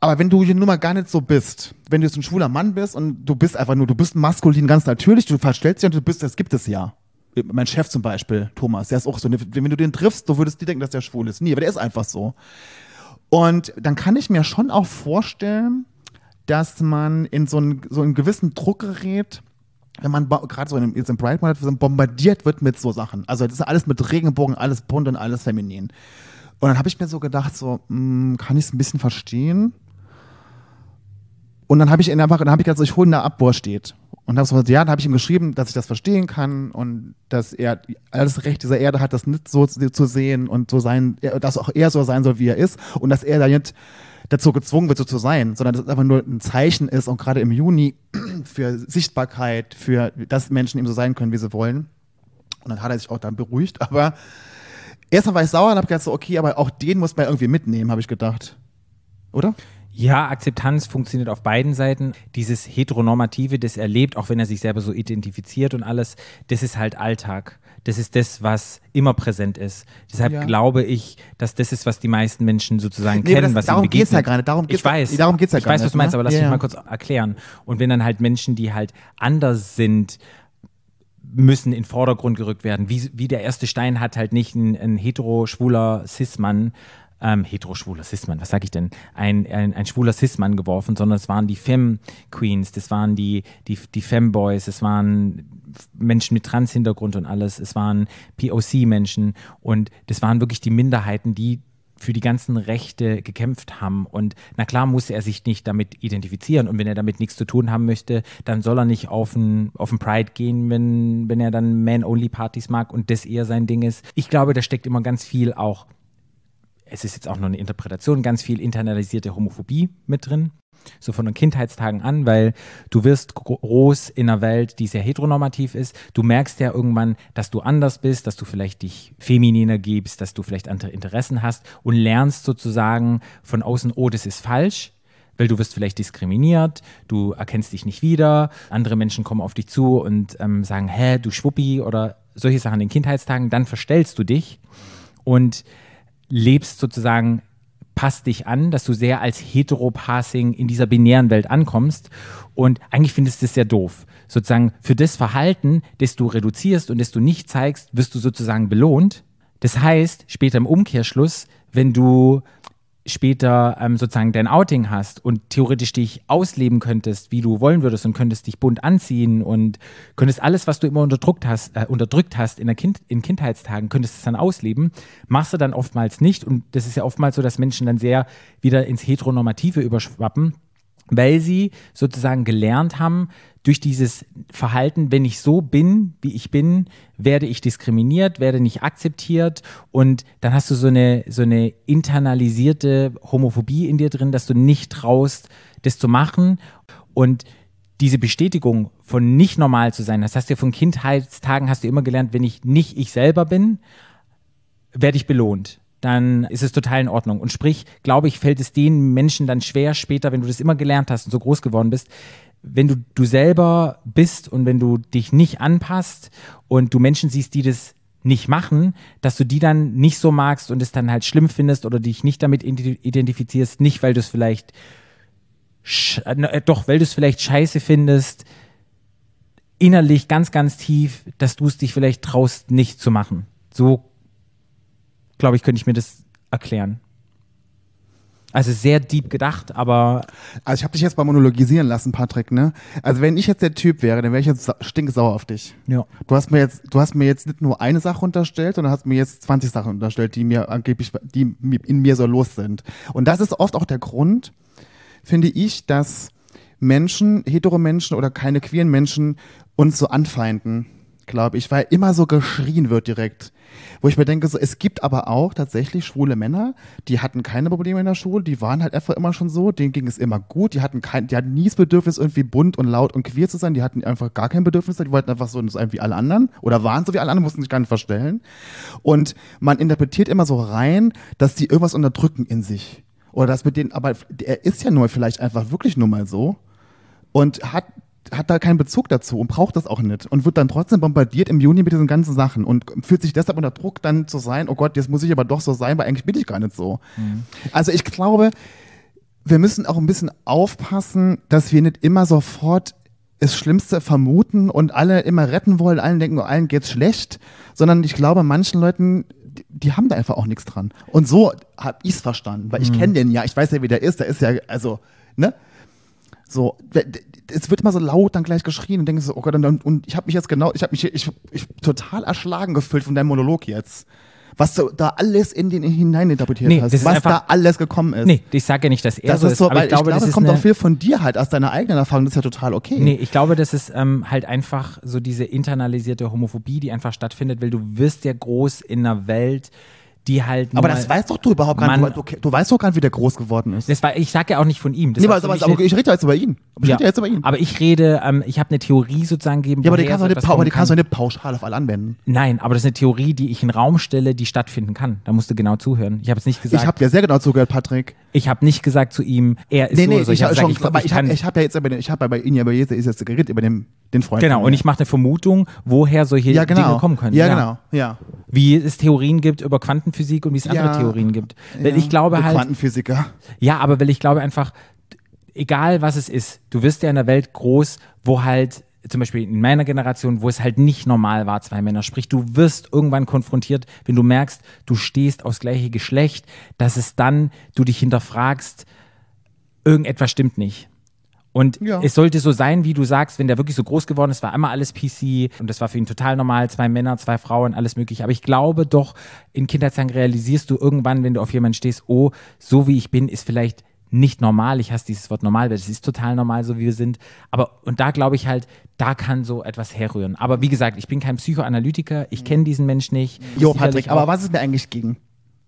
Aber wenn du hier nun mal gar nicht so bist, wenn du jetzt ein schwuler Mann bist und du bist einfach nur, du bist maskulin ganz natürlich, du verstellst dich und du bist, das gibt es ja. Mein Chef zum Beispiel, Thomas, der ist auch so, wenn du den triffst, du würdest dir denken, dass der schwul ist. Nie, aber der ist einfach so. Und dann kann ich mir schon auch vorstellen, dass man in so einen, so einen gewissen Druck gerät, wenn man gerade so in, jetzt im Pride Monat so bombardiert wird mit so Sachen. Also das ist alles mit Regenbogen, alles bunt und alles feminin. Und dann habe ich mir so gedacht, so, mh, kann ich es ein bisschen verstehen? Und dann habe ich ihn einfach, dann habe ich gesagt, ich hole ihn da ab, wo steht. Und habe so, ja, dann habe ich ihm geschrieben, dass ich das verstehen kann und dass er alles Recht dieser Erde hat, das nicht so zu, zu sehen und so sein, dass auch er so sein soll, wie er ist und dass er da nicht dazu gezwungen wird, so zu sein, sondern dass es einfach nur ein Zeichen ist und gerade im Juni für Sichtbarkeit, für dass Menschen eben so sein können, wie sie wollen. Und dann hat er sich auch dann beruhigt, aber erstmal war ich sauer und habe gedacht so, okay, aber auch den muss man irgendwie mitnehmen, habe ich gedacht. Oder? Ja, Akzeptanz funktioniert auf beiden Seiten. Dieses Heteronormative, das er lebt, auch wenn er sich selber so identifiziert und alles, das ist halt Alltag. Das ist das, was immer präsent ist. Deshalb Ja. glaube ich, dass das ist, was die meisten Menschen sozusagen Nee, kennen, das- was darum geht's begegnet. ja nicht. Darum geht's ich weiß. ja- darum geht's ja ich weiß, was du meinst, ne? aber lass Ja, mich mal kurz erklären. Und wenn dann halt Menschen, die halt anders sind, müssen in den Vordergrund gerückt werden. Wie, wie der erste Stein hat halt nicht ein, ein hetero-schwuler Cis-Mann, ähm, hetero-schwuler Cis-Mann, was sag ich denn? Ein, ein, ein schwuler Cis-Mann geworfen, sondern es waren die Femme-Queens, das waren die, die, die Femboys, es waren Menschen mit Trans-Hintergrund und alles, es waren POC-Menschen und das waren wirklich die Minderheiten, die für die ganzen Rechte gekämpft haben. Und na klar muss er sich nicht damit identifizieren. Und wenn er damit nichts zu tun haben möchte, dann soll er nicht auf ein, auf Pride gehen, wenn, wenn er dann Man-Only-Partys mag und das eher sein Ding ist. Ich glaube, da steckt immer ganz viel auch, es ist jetzt auch nur eine Interpretation, ganz viel internalisierte Homophobie mit drin. So von den Kindheitstagen an, weil du wirst groß in einer Welt, die sehr heteronormativ ist. Du merkst ja irgendwann, dass du anders bist, dass du vielleicht dich femininer gibst, dass du vielleicht andere Interessen hast und lernst sozusagen von außen, oh, das ist falsch, weil du wirst vielleicht diskriminiert, du erkennst dich nicht wieder, andere Menschen kommen auf dich zu und ähm, sagen, hä, du Schwuppi oder solche Sachen in den Kindheitstagen, dann verstellst du dich und lebst sozusagen, passt dich an, dass du sehr als Heteropassing in dieser binären Welt ankommst und eigentlich findest du es sehr doof. Sozusagen für das Verhalten, das du reduzierst und das du nicht zeigst, wirst du sozusagen belohnt. Das heißt, später im Umkehrschluss, wenn du später ähm, sozusagen dein Outing hast und theoretisch dich ausleben könntest, wie du wollen würdest und könntest dich bunt anziehen und könntest alles, was du immer unterdrückt hast, äh, unterdrückt hast in, der kind, in Kindheitstagen, könntest es dann ausleben, machst du dann oftmals nicht und das ist ja oftmals so, dass Menschen dann sehr wieder ins Heteronormative überschwappen, weil sie sozusagen gelernt haben, durch dieses Verhalten, wenn ich so bin, wie ich bin, werde ich diskriminiert, werde nicht akzeptiert und dann hast du so eine, so eine internalisierte Homophobie in dir drin, dass du nicht traust, das zu machen und diese Bestätigung von nicht normal zu sein, das hast du ja von Kindheitstagen hast du immer gelernt, wenn ich nicht ich selber bin, werde ich belohnt. Dann ist es total in Ordnung. Und sprich, glaube ich, fällt es den Menschen dann schwer später, wenn du das immer gelernt hast und so groß geworden bist, wenn du du selber bist und wenn du dich nicht anpasst und du Menschen siehst, die das nicht machen, dass du die dann nicht so magst und es dann halt schlimm findest oder dich nicht damit identi- identifizierst, nicht weil du es vielleicht äh, doch, weil du es vielleicht scheiße findest, innerlich ganz, ganz tief, dass du es dich vielleicht traust, nicht zu machen. So, glaube ich, könnte ich mir das erklären. Also sehr deep gedacht, aber Also ich habe dich jetzt mal monologisieren lassen, Patrick, ne? Also wenn ich jetzt der Typ wäre, dann wäre ich jetzt sa- stinksauer auf dich. ja. Du hast mir jetzt, du hast mir jetzt nicht nur eine Sache unterstellt, sondern hast mir jetzt 20 Sachen unterstellt, die mir angeblich, die in mir so los sind. Und das ist oft auch der Grund, finde ich, dass Menschen, hetero Menschen oder keine queeren Menschen uns so anfeinden, glaube ich, weil immer so geschrien wird direkt. Wo ich mir denke, so, es gibt aber auch tatsächlich schwule Männer, die hatten keine Probleme in der Schule, die waren halt einfach immer schon so, denen ging es immer gut, die hatten kein, die hatten nie das Bedürfnis, irgendwie bunt und laut und queer zu sein, die hatten einfach gar kein Bedürfnis, die wollten einfach so sein wie alle anderen oder waren so wie alle anderen, mussten sich gar nicht verstellen. Und man interpretiert immer so rein, dass die irgendwas unterdrücken in sich. Oder das mit denen, aber er ist ja nur vielleicht einfach wirklich nur mal so und hat hat da keinen Bezug dazu und braucht das auch nicht und wird dann trotzdem bombardiert im Juni mit diesen ganzen Sachen und fühlt sich deshalb unter Druck dann zu sein, oh Gott, jetzt muss ich aber doch so sein, weil eigentlich bin ich gar nicht so. Also ich glaube, wir müssen auch ein bisschen aufpassen, dass wir nicht immer sofort das Schlimmste vermuten und alle immer retten wollen, allen denken, allen geht's schlecht, sondern ich glaube, manchen Leuten, die, haben da einfach auch nichts dran. Und so habe ich's verstanden, weil ich kenne den ja, ich weiß ja, wie der ist, der ist ja, also, ne? So, es wird immer so laut dann gleich geschrien und denke so, oh Gott, und, und, ich habe mich jetzt genau, ich habe mich, ich, ich total erschlagen gefühlt von deinem Monolog jetzt. Was du da alles in den hineininterpretiert Nee, hast, das was einfach- da alles gekommen ist. Nee, ich sage ja nicht, dass er Das so ist so, aber weil ich glaube, das ist kommt auch viel von dir halt aus deiner eigenen Erfahrung. Das ist ja total okay. Nee, ich glaube, das ist ähm, halt einfach so diese internalisierte Homophobie, die einfach stattfindet, weil du wirst ja groß in einer Welt, die halt. aber das weißt doch du überhaupt gar nicht. Du, du weißt doch gar nicht, wie der groß geworden ist. Das war, ich sage ja auch nicht von ihm. Das nee, aber, aber, aber ich rede ja jetzt über ihn. Aber Ich Ja. rede jetzt über ihn. Aber ich rede, ähm, ich habe eine Theorie sozusagen gegeben. ja, aber die kannst du kann. nicht pauschal auf alle anwenden. Nein, aber das ist eine Theorie, die ich in den Raum stelle, die stattfinden kann. Da musst du genau zuhören. Ich habe es nicht gesagt. Ich habe dir sehr genau zugehört, Patrick. Ich habe nicht gesagt zu ihm, er ist Nee, so nee, so. ich, ich, habe hab ja jetzt über den, ich habe bei Ihnen ja bei Jesus ist jetzt geredet über den, den Freund. Genau, und ich mache eine Vermutung, woher solche ja, genau. Dinge kommen können. Ja, genau. Ja. Wie es Theorien gibt über Quantenphysik und wie es Ja. andere Theorien gibt. Weil ja. ich glaube Der halt, Quantenphysiker. ja, aber weil ich glaube einfach, egal was es ist, du wirst ja in einer Welt groß, wo halt zum Beispiel in meiner Generation, wo es halt nicht normal war, zwei Männer. Sprich, du wirst irgendwann konfrontiert, wenn du merkst, du stehst aufs gleiche Geschlecht, dass es dann, du dich hinterfragst, irgendetwas stimmt nicht. Und Ja. es sollte so sein, wie du sagst, wenn der wirklich so groß geworden ist, war immer alles PC und das war für ihn total normal, zwei Männer, zwei Frauen, alles mögliche. Aber ich glaube doch, in Kindertagen realisierst du irgendwann, wenn du auf jemanden stehst, oh, so wie ich bin, ist vielleicht nicht normal. Ich hasse dieses Wort normal, weil es ist total normal, so wie wir sind. Aber, und da glaube ich halt, da kann so etwas herrühren. Aber wie gesagt, ich bin kein Psychoanalytiker, ich kenne diesen Mensch nicht. Jo, Patrick, aber was es mir eigentlich ging,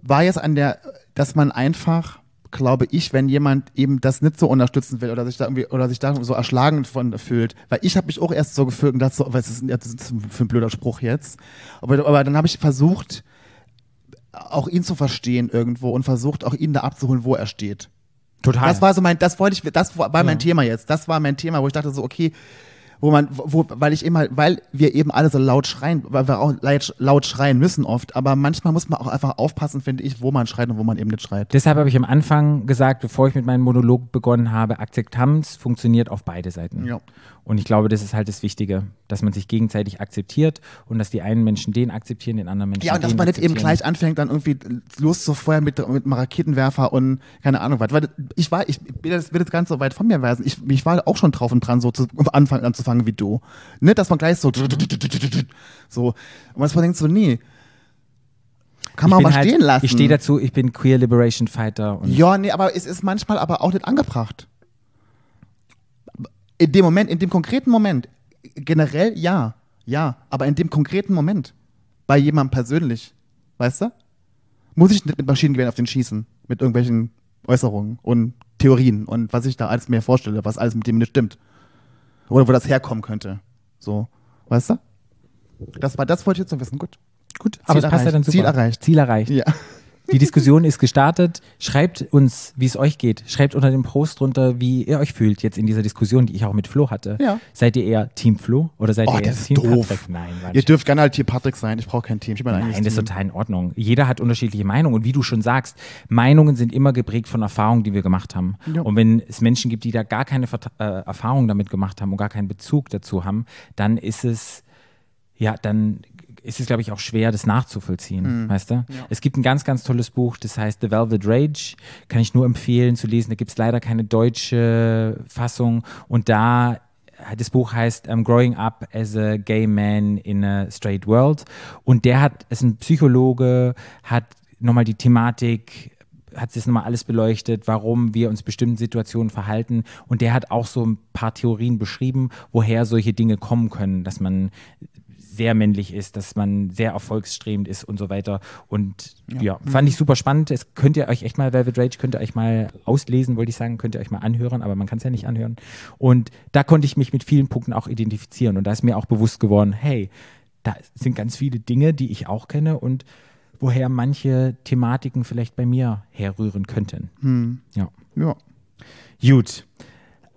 war jetzt an der, dass man einfach, glaube ich, wenn jemand eben das nicht so unterstützen will oder sich da irgendwie oder sich da so erschlagen von fühlt, weil ich habe mich auch erst so gefühlt und dachte so, was ist denn das ist für ein blöder Spruch jetzt? Aber, aber dann habe ich versucht, auch ihn zu verstehen irgendwo und versucht auch ihn da abzuholen, wo er steht. Total. Das war so mein, das wollte ich, das war mein Thema jetzt. Das war mein Thema, wo ich dachte so, okay, wo man, wo, weil ich eben halt, weil wir eben alle so laut schreien, weil wir auch laut, schreien müssen oft, aber manchmal muss man auch einfach aufpassen, finde ich, wo man schreit und wo man eben nicht schreit. Deshalb habe ich am Anfang gesagt, bevor ich mit meinem Monolog begonnen habe, Akzeptanz funktioniert auf beide Seiten. Ja. Und ich glaube, das ist halt das Wichtige, dass man sich gegenseitig akzeptiert und dass die einen Menschen den akzeptieren, den anderen Menschen Ja, und dass man nicht eben gleich anfängt, dann irgendwie loszufeuern mit, mit einem Raketenwerfer und keine Ahnung was. Weil ich war, ich will das, will das ganz so weit von mir weisen. Ich, ich war auch schon drauf und dran, so zu anfangen anzufangen wie du. Ne, dass man gleich so so und was man denkt so, nee. Kann man mal halt, stehen lassen. Ich stehe dazu, ich bin Queer Liberation Fighter. Ja, nee, aber es ist manchmal aber auch nicht angebracht. In dem Moment, in dem konkreten Moment, generell ja, ja, aber in dem konkreten Moment, bei jemandem persönlich, weißt du, muss ich nicht mit Maschinengewehren auf den schießen, mit irgendwelchen Äußerungen und Theorien und was ich da alles mir vorstelle, was alles mit dem nicht stimmt. Oder wo das herkommen könnte. So, weißt du? Das war, das wollte ich jetzt noch wissen. Gut. gut, aber Ziel passt ja dann erreicht. super. Ziel erreicht. Ziel erreicht. Ja. Die Diskussion ist gestartet. Schreibt uns, wie es euch geht. Schreibt unter dem Post drunter, wie ihr euch fühlt jetzt in dieser Diskussion, die ich auch mit Flo hatte. Ja. Seid ihr eher Team Flo oder seid Oh, ihr eher ist Team doof. Patrick? Nein, war Ihr dürft gerne halt hier Patrick sein. Ich brauche kein Team. Ich bin ein Nein, das ist Team. total in Ordnung. Jeder hat unterschiedliche Meinungen und wie du schon sagst, Meinungen sind immer geprägt von Erfahrungen, die wir gemacht haben. Ja. Und wenn es Menschen gibt, die da gar keine Vert äh, Erfahrung damit gemacht haben und gar keinen Bezug dazu haben, dann ist es ja, dann ist es, glaube ich, auch schwer, das nachzuvollziehen, weißt du? Es gibt ein ganz, ganz tolles Buch, das heißt The Velvet Rage, kann ich nur empfehlen zu lesen. Da gibt es leider keine deutsche Fassung und da das Buch heißt um, Growing Up as a Gay Man in a Straight World und der hat, ist ein Psychologe, hat nochmal die Thematik hat das nochmal alles beleuchtet, warum wir uns bestimmten Situationen verhalten. Und der hat auch so ein paar Theorien beschrieben, woher solche Dinge kommen können, dass man sehr männlich ist, dass man sehr erfolgsstrebend ist und so weiter. Und ja, fand ich super spannend. Es könnt ihr euch echt mal, Velvet Rage, könnt ihr euch mal auslesen, wollte ich sagen, könnt ihr euch mal anhören, aber man kann es ja nicht anhören. Und da konnte ich mich mit vielen Punkten auch identifizieren. Und da ist mir auch bewusst geworden, hey, da sind ganz viele Dinge, die ich auch kenne und woher manche Thematiken vielleicht bei mir herrühren könnten. Ja. Ja. Gut.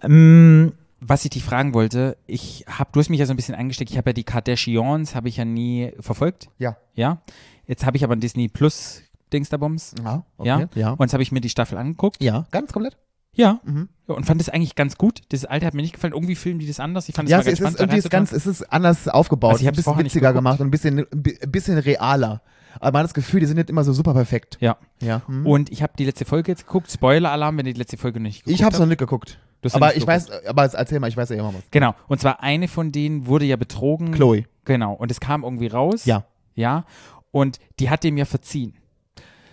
Ähm, was ich dich fragen wollte, ich habe, du hast mich ja so ein bisschen eingesteckt, ich habe ja die Kardashians, habe ich ja nie verfolgt. Ja. Ja. Jetzt habe ich aber ein Disney Plus Dingsterbums. Ja, okay. Ja. Ja. Und jetzt habe ich mir die Staffel angeguckt. ja, ganz komplett. Ja. Mhm. ja. Und fand das eigentlich ganz gut. Das alte hat mir nicht gefallen. Irgendwie filmen die das anders. Ich fand es Ja, mal es ganz ist, spannend. irgendwie ist ganz, es ist anders aufgebaut, Also ich ein hab's bisschen vorher nicht witziger gemacht und ein bisschen, ein bisschen realer. Aber man hat das Gefühl, die sind nicht immer so super perfekt. Ja. Ja. Hm. Und ich habe die letzte Folge jetzt geguckt. Spoiler-Alarm, wenn ihr die letzte Folge noch nicht geguckt Ich habe es noch nicht geguckt. Aber ich weiß, aber erzähl mal, ich weiß ja immer was. Genau. Und zwar eine von denen wurde ja betrogen. Chloe. Genau. Und es kam irgendwie raus. Ja. Ja. Und die hat dem ja verziehen.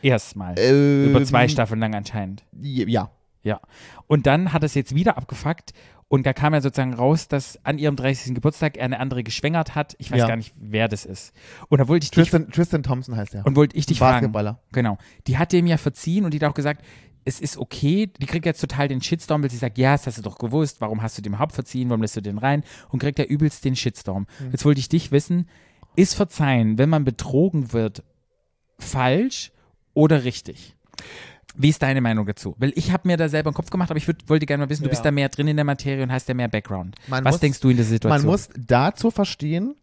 Erstmal. Ähm, Über zwei Staffeln lang anscheinend. Ja. Ja. Und dann hat es jetzt wieder abgefuckt. Und da kam ja sozusagen raus, dass an ihrem 30. Geburtstag er eine andere geschwängert hat. Ich weiß Ja. gar nicht, wer das ist. Und da wollte ich dich, Tristan, Tristan Thompson heißt der. und wollte ich dich fragen. Basketballer. Genau. Die hat dem ja verziehen und die hat auch gesagt, es ist okay. Die kriegt jetzt total den Shitstorm, weil sie sagt, ja, das hast du doch gewusst. Warum hast du dem Haupt verziehen? Warum lässt du den rein? Und kriegt ja übelst den Shitstorm. Mhm. Jetzt wollte ich dich wissen, ist Verzeihen, wenn man betrogen wird, falsch oder richtig? Wie ist deine Meinung dazu? Weil ich habe mir da selber einen Kopf gemacht, aber ich würd, wollte gerne mal wissen, du Ja. bist da mehr drin in der Materie und hast ja mehr Background. Man Was muss- denkst du in der Situation? Man muss dazu verstehen,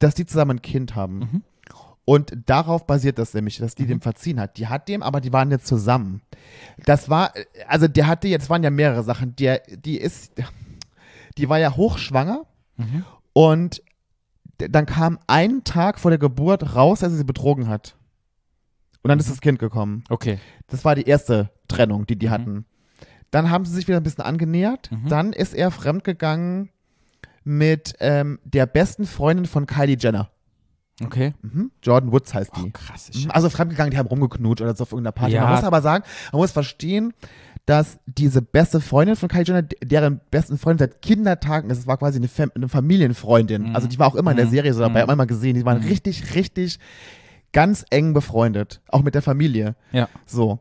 dass die zusammen ein Kind haben. Mhm. Und darauf basiert das nämlich, dass die dem verziehen hat. Die hat dem, aber die waren jetzt zusammen. Das war, also der hatte, jetzt waren ja mehrere Sachen. Der, die ist, die war ja hochschwanger Mhm. und dann kam einen Tag vor der Geburt raus, dass sie sie betrogen hat. Und dann ist das Kind gekommen. Okay. Das war die erste Trennung, die die Mhm. hatten. Dann haben sie sich wieder ein bisschen angenähert. Mhm. Dann ist er fremdgegangen mit ähm, der besten Freundin von Kylie Jenner. Okay. Mhm. Jordan Woods heißt Oh, die. krass. Mhm. Also fremdgegangen, die haben rumgeknutscht oder so auf irgendeiner Party. Ja. Man muss aber sagen, man muss verstehen, dass diese beste Freundin von Kylie Jenner, deren besten Freundin seit Kindertagen ist, es war quasi eine, Fam eine Familienfreundin. Mhm. Also die war auch immer in der Mhm. Serie so dabei, Mhm. mal gesehen. Die waren Mhm. richtig, richtig ganz eng befreundet. Auch mit der Familie. Ja. So.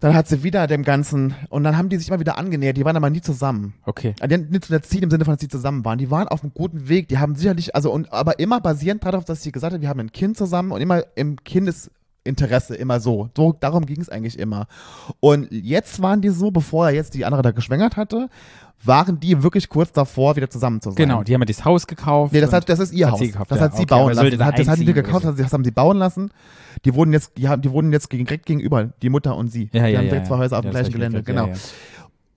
Dann hat sie wieder dem Ganzen, und dann haben die sich immer wieder angenähert, die waren aber nie zusammen. Okay. Die hatten nicht zu der Ziel im Sinne von, dass sie zusammen waren. Die waren auf einem guten Weg, die haben sicherlich, also, und, aber immer basierend darauf, dass sie gesagt hat, wir haben ein Kind zusammen und immer im Kindesinteresse, immer so. so darum ging es eigentlich immer. Und jetzt waren die so, bevor er jetzt die andere da geschwängert hatte, waren die wirklich kurz davor, wieder zusammen zu sein. Genau, die haben ja das Haus gekauft. Nee, das, hat, das ist ihr Hat Haus. gekauft, das hat sie Okay, bauen lassen. da Das, hat, das haben die gekauft, so. das haben sie bauen lassen. Die wurden jetzt, die haben, die wurden jetzt gegen- direkt gegenüber, die Mutter und sie. ja, die ja, haben direkt ja. zwei Häuser auf dem gleichen Gelände. Genau.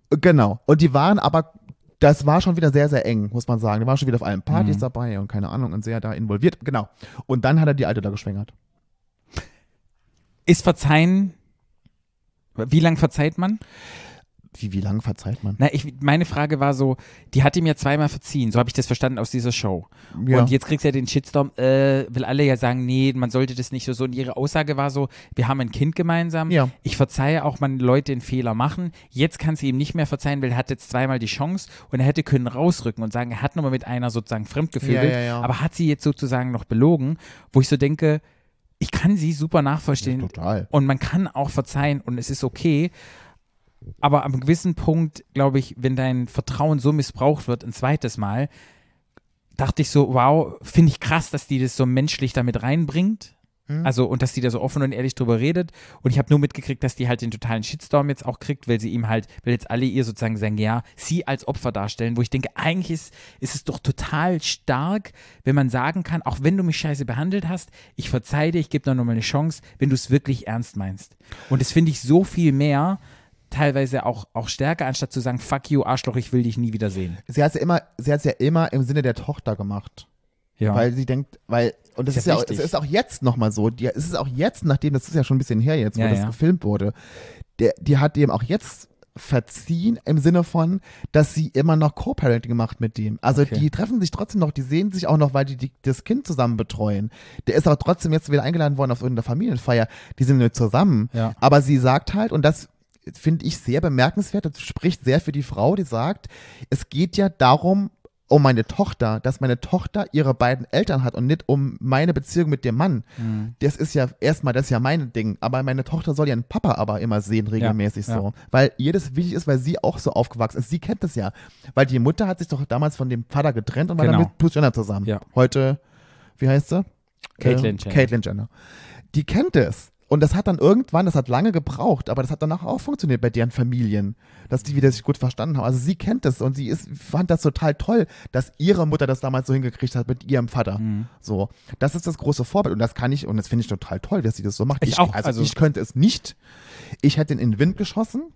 Genau. Und die waren aber, das war schon wieder sehr, sehr eng, muss man sagen. Die waren schon wieder auf allen Partys Mhm. dabei und keine Ahnung und sehr da involviert. Genau. Und dann hat er die Alte da geschwängert. Ist Verzeihen, wie lang verzeiht man? Wie, wie lange verzeiht man? Na, ich, meine Frage war so, die hat ihm ja zweimal verziehen, so habe ich das verstanden aus dieser Show. Ja. Und jetzt kriegst du ja den Shitstorm, äh, will alle ja sagen, nee, man sollte das nicht so so. Und ihre Aussage war so, wir haben ein Kind gemeinsam. Ja. Ich verzeihe auch, wenn Leute einen Fehler machen. Jetzt kann sie ihm nicht mehr verzeihen, weil er hat jetzt zweimal die Chance und er hätte können rausrücken und sagen, er hat nochmal mit einer sozusagen ja, ja. aber hat sie jetzt sozusagen noch belogen, wo ich so denke, ich kann sie super nachvollziehen. Total. Und man kann auch verzeihen und es ist okay. Aber am gewissen Punkt, glaube ich, wenn dein Vertrauen so missbraucht wird, ein zweites Mal, dachte ich so, wow, finde ich krass, dass die das so menschlich damit reinbringt. Mhm. Also, und dass die da so offen und ehrlich drüber redet. Und ich habe nur mitgekriegt, dass die halt den totalen Shitstorm jetzt auch kriegt, weil sie ihm halt, weil jetzt alle ihr sozusagen sagen, ja, sie als Opfer darstellen, wo ich denke, eigentlich ist, ist es doch total stark, wenn man sagen kann, auch wenn du mich scheiße behandelt hast, ich verzeih dir, ich gebe dir nochmal eine Chance, wenn du es wirklich ernst meinst. Und das finde ich so viel mehr, teilweise auch, auch stärker, anstatt zu sagen, fuck you, Arschloch, ich will dich nie wieder sehen. Sie hat es ja immer, sie hat's ja immer im Sinne der Tochter gemacht. Ja. Weil sie denkt, weil, und das Ist ist, ja auch, es wichtig. ist auch jetzt nochmal so, die, es ist auch jetzt, nachdem, das ist ja schon ein bisschen her jetzt, wo Ja, das ja. gefilmt wurde, der, die hat dem auch jetzt verziehen im Sinne von, dass sie immer noch Co-Parenting macht mit dem. Also Okay. die treffen sich trotzdem noch, die sehen sich auch noch, weil die, die das Kind zusammen betreuen. Der ist auch trotzdem jetzt wieder eingeladen worden auf irgendeine Familienfeier. Die sind nicht zusammen. Ja. Aber sie sagt halt, und das finde ich sehr bemerkenswert, das spricht sehr für die Frau, die sagt, es geht ja darum, um meine Tochter, dass meine Tochter ihre beiden Eltern hat und nicht um meine Beziehung mit dem Mann. Mhm. Das ist ja erstmal, das ist ja mein Ding. Aber meine Tochter soll ihren Papa aber immer sehen, regelmäßig ja. so. Weil ihr das wichtig ist, weil sie auch so aufgewachsen ist. Sie kennt das ja. Weil die Mutter hat sich doch damals von dem Vater getrennt und war Genau. dann mit Bruce Jenner zusammen. Ja. Heute, wie heißt sie? Caitlyn Äh, Jenner. Caitlyn Jenner. Die kennt es. Und das hat dann irgendwann, das hat lange gebraucht, aber das hat danach auch funktioniert bei deren Familien, dass die wieder sich gut verstanden haben. Also sie kennt das und sie ist, fand das total toll, dass ihre Mutter das damals so hingekriegt hat mit ihrem Vater. Mhm. So, das ist das große Vorbild und das kann ich und das finde ich total toll, dass sie das so macht. Ich auch, also, also- ich könnte es nicht. Ich hätte ihn in den Wind geschossen,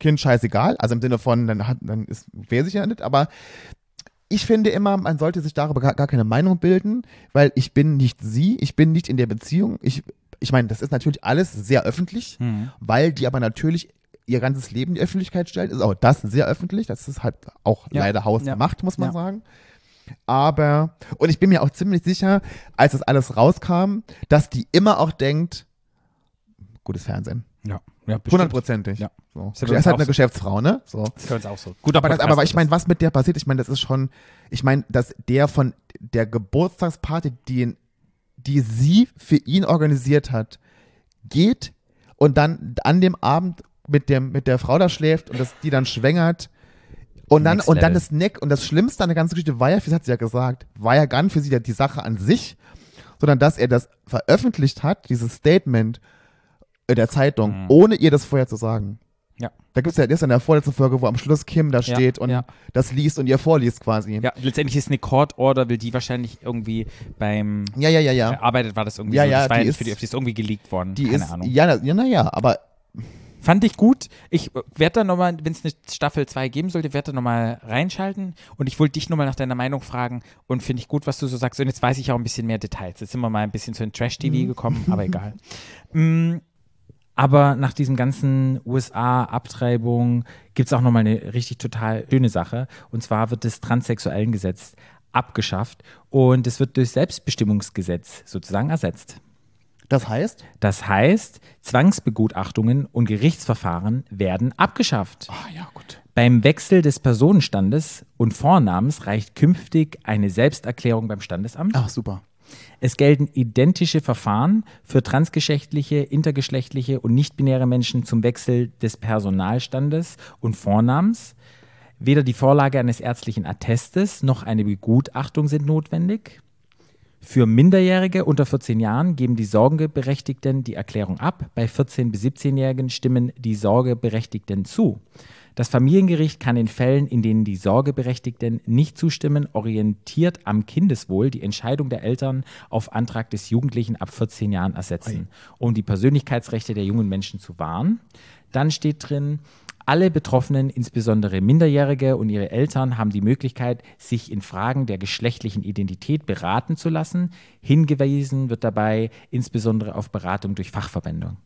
Kind scheißegal, also im Sinne von, dann hat, dann ist, wäre sich ja nicht, aber ich finde immer, man sollte sich darüber gar, gar keine Meinung bilden, weil ich bin nicht sie, ich bin nicht in der Beziehung. Ich, ich meine, das ist natürlich alles sehr öffentlich, Mhm. weil die aber natürlich ihr ganzes Leben in die Öffentlichkeit stellt, ist auch das sehr öffentlich. Das ist halt auch Ja. leider hausgemacht, muss man Ja. sagen. Aber, und ich bin mir auch ziemlich sicher, als das alles rauskam, dass die immer auch denkt, gutes Fernsehen. Ja, ja Hundertprozentig. Ja. So. Ja Sie ist halt eine so. Geschäftsfrau, ne? So. Das ist auch so. Gut, Aber, das, aber ich meine, was mit der passiert, ich meine, das ist schon, ich meine, dass der von der Geburtstagsparty, die, die sie für ihn organisiert hat, geht und dann an dem Abend mit, dem, mit der Frau da schläft und dass die dann schwängert. Und dann, Next und dann das Neck und das Schlimmste an der ganzen Geschichte war ja, das hat sie ja gesagt, war ja gar nicht für sie die Sache an sich, sondern dass er das veröffentlicht hat, dieses Statement in der Zeitung, Mhm. ohne ihr das vorher zu sagen. Ja. Da gibt es ja, das ist in der vorletzten Folge, wo am Schluss Kim da Ja, steht und ja. das liest und ihr vorliest quasi. Ja, letztendlich ist eine Court Order, will die wahrscheinlich irgendwie beim ja, ja, ja. ja. erarbeitet war das irgendwie Ja, so. ja, das war die ja ist- für die, ist irgendwie geleakt worden. Die Keine ist, Ahnung. ja, na- ja, naja, aber Fand ich gut. Ich werde da nochmal, wenn es eine Staffel 2 geben sollte, werde da nochmal reinschalten. Und ich wollte dich nochmal nach deiner Meinung fragen. Und finde ich gut, was du so sagst. Und jetzt weiß ich auch ein bisschen mehr Details. Jetzt sind wir mal ein bisschen zu den Trash-TV gekommen, aber egal. Mm, aber nach diesem ganzen USA-Abtreibung gibt es auch nochmal eine richtig total schöne Sache. Und zwar wird das Transsexuellengesetz abgeschafft und es wird durch Selbstbestimmungsgesetz sozusagen ersetzt. das heißt, Das heißt, Zwangsbegutachtungen und Gerichtsverfahren werden abgeschafft. ah ja, gut. Beim Wechsel des Personenstandes und Vornamens reicht künftig eine Selbsterklärung beim Standesamt. Ach, super. Es gelten identische Verfahren für transgeschlechtliche, intergeschlechtliche und nichtbinäre Menschen zum Wechsel des Personalstandes und Vornamens. Weder die Vorlage eines ärztlichen Attestes noch eine Begutachtung sind notwendig. Für Minderjährige unter 14 Jahren geben die Sorgeberechtigten die Erklärung ab. Bei 14- bis 17-Jährigen stimmen die Sorgeberechtigten zu. Das Familiengericht kann in Fällen, in denen die Sorgeberechtigten nicht zustimmen, orientiert am Kindeswohl die Entscheidung der Eltern auf Antrag des Jugendlichen ab 14 Jahren ersetzen, um die Persönlichkeitsrechte der jungen Menschen zu wahren. Dann steht drin, alle Betroffenen, insbesondere Minderjährige und ihre Eltern, haben die Möglichkeit, sich in Fragen der geschlechtlichen Identität beraten zu lassen. Hingewiesen wird dabei insbesondere auf Beratung durch Fachverbände.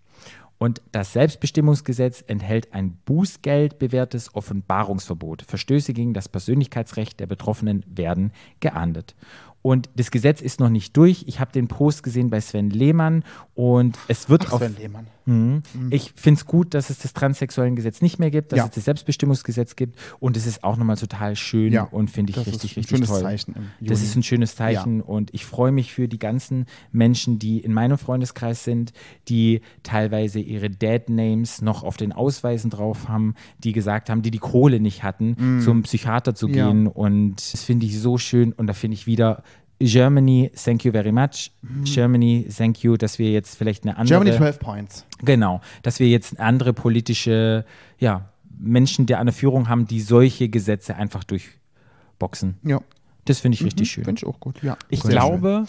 Und das Selbstbestimmungsgesetz enthält ein Bußgeld bewährtes Offenbarungsverbot. Verstöße gegen das Persönlichkeitsrecht der Betroffenen werden geahndet. Und das Gesetz ist noch nicht durch. Ich habe den Post gesehen bei Sven Lehmann und es wird Ach, auf Lehmann. Mhm. Ich finde es gut, dass es das transsexuellen Gesetz nicht mehr gibt, dass Ja. es das Selbstbestimmungsgesetz gibt und es ist auch nochmal total schön Ja, und finde ich das richtig, ist ein richtig schönes toll. Zeichen Das ist ein schönes Zeichen und ich freue mich für die ganzen Menschen, die in meinem Freundeskreis sind, die teilweise ihre Dead Names noch auf den Ausweisen drauf haben, die gesagt haben, die die Kohle nicht hatten, zum Psychiater zu. Ja. gehen und das finde ich so schön und da finde ich wieder Germany, thank you very much. Germany, thank you, dass wir jetzt vielleicht eine andere. Germany 12 Points. Genau, dass wir jetzt andere politische, ja, Menschen, die eine Führung haben, die solche Gesetze einfach durchboxen. Ja. Das finde ich richtig schön. Finde ich auch gut, ja. Ich Sehr glaube,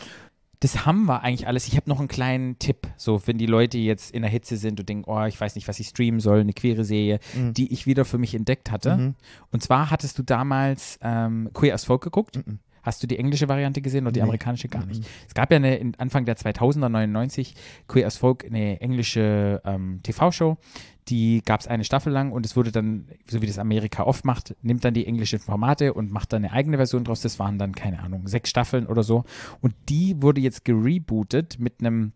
das haben wir eigentlich alles. Ich habe noch einen kleinen Tipp, so wenn die Leute jetzt in der Hitze sind und denken, oh, ich weiß nicht, was ich streamen soll, eine queere Serie, Mhm. die ich wieder für mich entdeckt hatte. Und zwar hattest du damals ähm, Queer as Folk geguckt. Mhm. Hast du die englische Variante gesehen oder die amerikanische gar nicht? Es gab ja eine, in Anfang der 2000er, 99, Queer as Folk, eine englische ähm, TV-Show. Die gab es eine Staffel lang und es wurde dann, so wie das Amerika oft macht, nimmt dann die englischen Formate und macht dann eine eigene Version draus. Das waren dann, keine Ahnung, sechs Staffeln oder so. Und die wurde jetzt gerebootet mit einem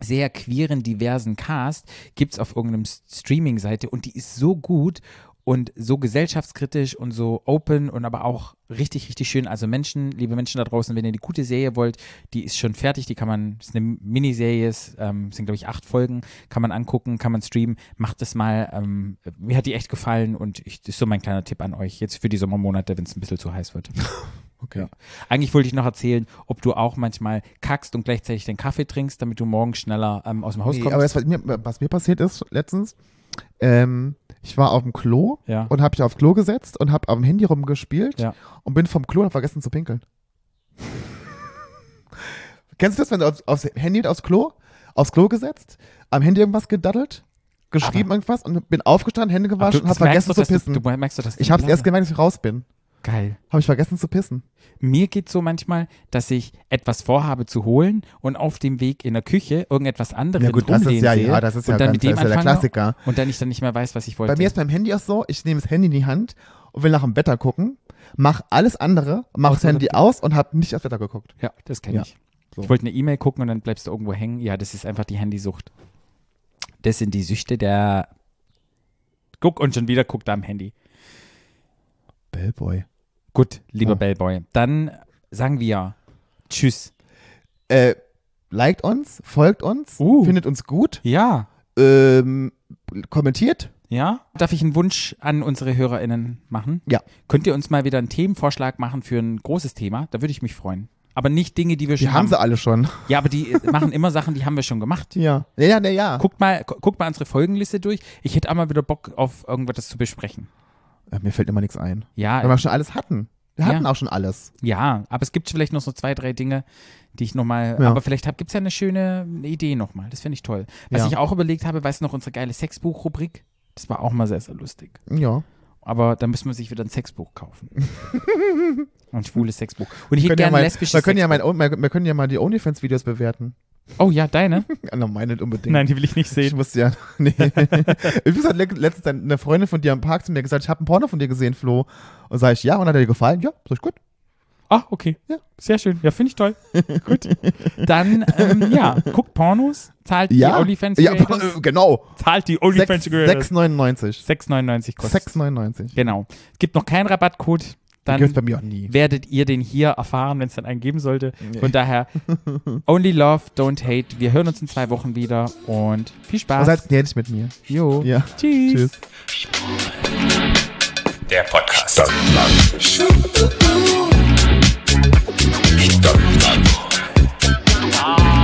sehr queeren, diversen Cast. Gibt es auf irgendeinem Streaming-Seite und die ist so gut und so gesellschaftskritisch und so open und aber auch richtig, richtig schön. Also Menschen, liebe Menschen da draußen, wenn ihr die gute Serie wollt, die ist schon fertig, die kann man, ist eine Miniserie, ist, ähm, sind glaube ich acht Folgen, kann man angucken, kann man streamen, macht das mal. Ähm, mir hat die echt gefallen und ich, das ist so mein kleiner Tipp an euch, jetzt für die Sommermonate, wenn es ein bisschen zu heiß wird. Okay. Eigentlich wollte ich noch erzählen, ob du auch manchmal kackst und gleichzeitig den Kaffee trinkst, damit du morgen schneller ähm, aus dem Haus Nee, kommst. aber das, was, mir, was mir passiert ist letztens, ähm, ich war auf dem Klo Ja. und habe mich aufs Klo gesetzt und habe am Handy rumgespielt Ja. und bin vom Klo und hab vergessen zu pinkeln. Kennst du das, wenn du aufs, aufs Handy aufs Klo, aufs Klo gesetzt, am Handy irgendwas gedaddelt, geschrieben irgendwas und bin aufgestanden, Hände Aber gewaschen du, und habe vergessen du, zu dass du, pissen. du merkst du, dass ich habe es Blasen- erst gemerkt, als ich raus bin. Geil. Habe ich vergessen zu pissen. Mir geht so manchmal, dass ich etwas vorhabe zu holen und auf dem Weg in der Küche irgendetwas anderes Ja gut, das ist ja, sehe ja, das ist ja, und dann ganz, mit dem das ist ja der Klassiker. und dann ich dann nicht mehr weiß, was ich wollte. Bei mir ist beim Handy auch so, ich nehme das Handy in die Hand und will nach dem Wetter gucken, mach alles andere, mach das Handy aus und habe nicht aufs Wetter geguckt. ja, das kenne Ja, ich. so. Ich wollte eine E-Mail gucken und dann bleibst du irgendwo hängen. Ja, das ist einfach die Handysucht. Das sind die Süchte der Guck und schon wieder guckt er am Handy. Bellboy. Gut, lieber Ja. Bellboy. Dann sagen wir Tschüss. Äh, liked uns, folgt uns, Uh. findet uns gut, Ja. ähm, kommentiert. Ja. Darf ich einen Wunsch an unsere HörerInnen machen? Ja. Könnt ihr uns mal wieder einen Themenvorschlag machen für ein großes Thema? Da würde ich mich freuen. Aber nicht Dinge, die wir Die schon haben sie alle schon. Ja, aber die äh, machen immer Sachen, die haben wir schon gemacht. Ja. Ja, ja, ja. Guckt mal, gu- guckt mal unsere Folgenliste durch. Ich hätte auch mal wieder Bock auf irgendwas zu besprechen. Äh, Mir fällt immer nichts ein. Ja, Weil wir schon alles hatten. Wir hatten Ja. auch schon alles. ja, aber es gibt vielleicht noch so zwei, drei Dinge, die ich nochmal, Ja. aber vielleicht gibt es ja eine schöne Idee nochmal. Das finde ich toll. Was Ja. ich auch überlegt habe, weißt du noch, unsere geile Sexbuch-Rubrik? Das war auch mal sehr, sehr lustig. Ja. Aber dann müssen wir sich wieder ein Sexbuch kaufen. ein schwules Sexbuch. Und ich hätte können, ja gerne mal, lesbisches wir, können ja mal, wir können ja mal die OnlyFans-Videos bewerten. Oh ja, deine? Na, meine nicht unbedingt. Nein, die will ich nicht Ich sehen. muss ja. Nee. Übrigens hat le- letztens eine Freundin von dir am Park zu mir gesagt, ich habe ein Porno von dir gesehen, Flo. Und sage ich, ja, und hat er dir gefallen? Ja, sag ich gut. Ah, okay. Ja. Sehr schön. Ja, finde ich toll. Gut. Dann, ähm, ja, guckt Pornos, zahlt Ja. die OnlyFans Ja, äh, genau. zahlt die OnlyFans Creators. 6,99. 6,99 kostet. 6,99. Genau. Es gibt noch keinen Rabattcode dann werdet ihr den hier erfahren, wenn es dann einen geben sollte. Nee. Von daher, only love, don't hate. Wir hören uns in zwei Wochen wieder und viel Spaß. Seid gnädig mit mir. Jo. Ja. Tschüss. Tschüss. Der Podcast. Stadtland. Stadtland. Ah.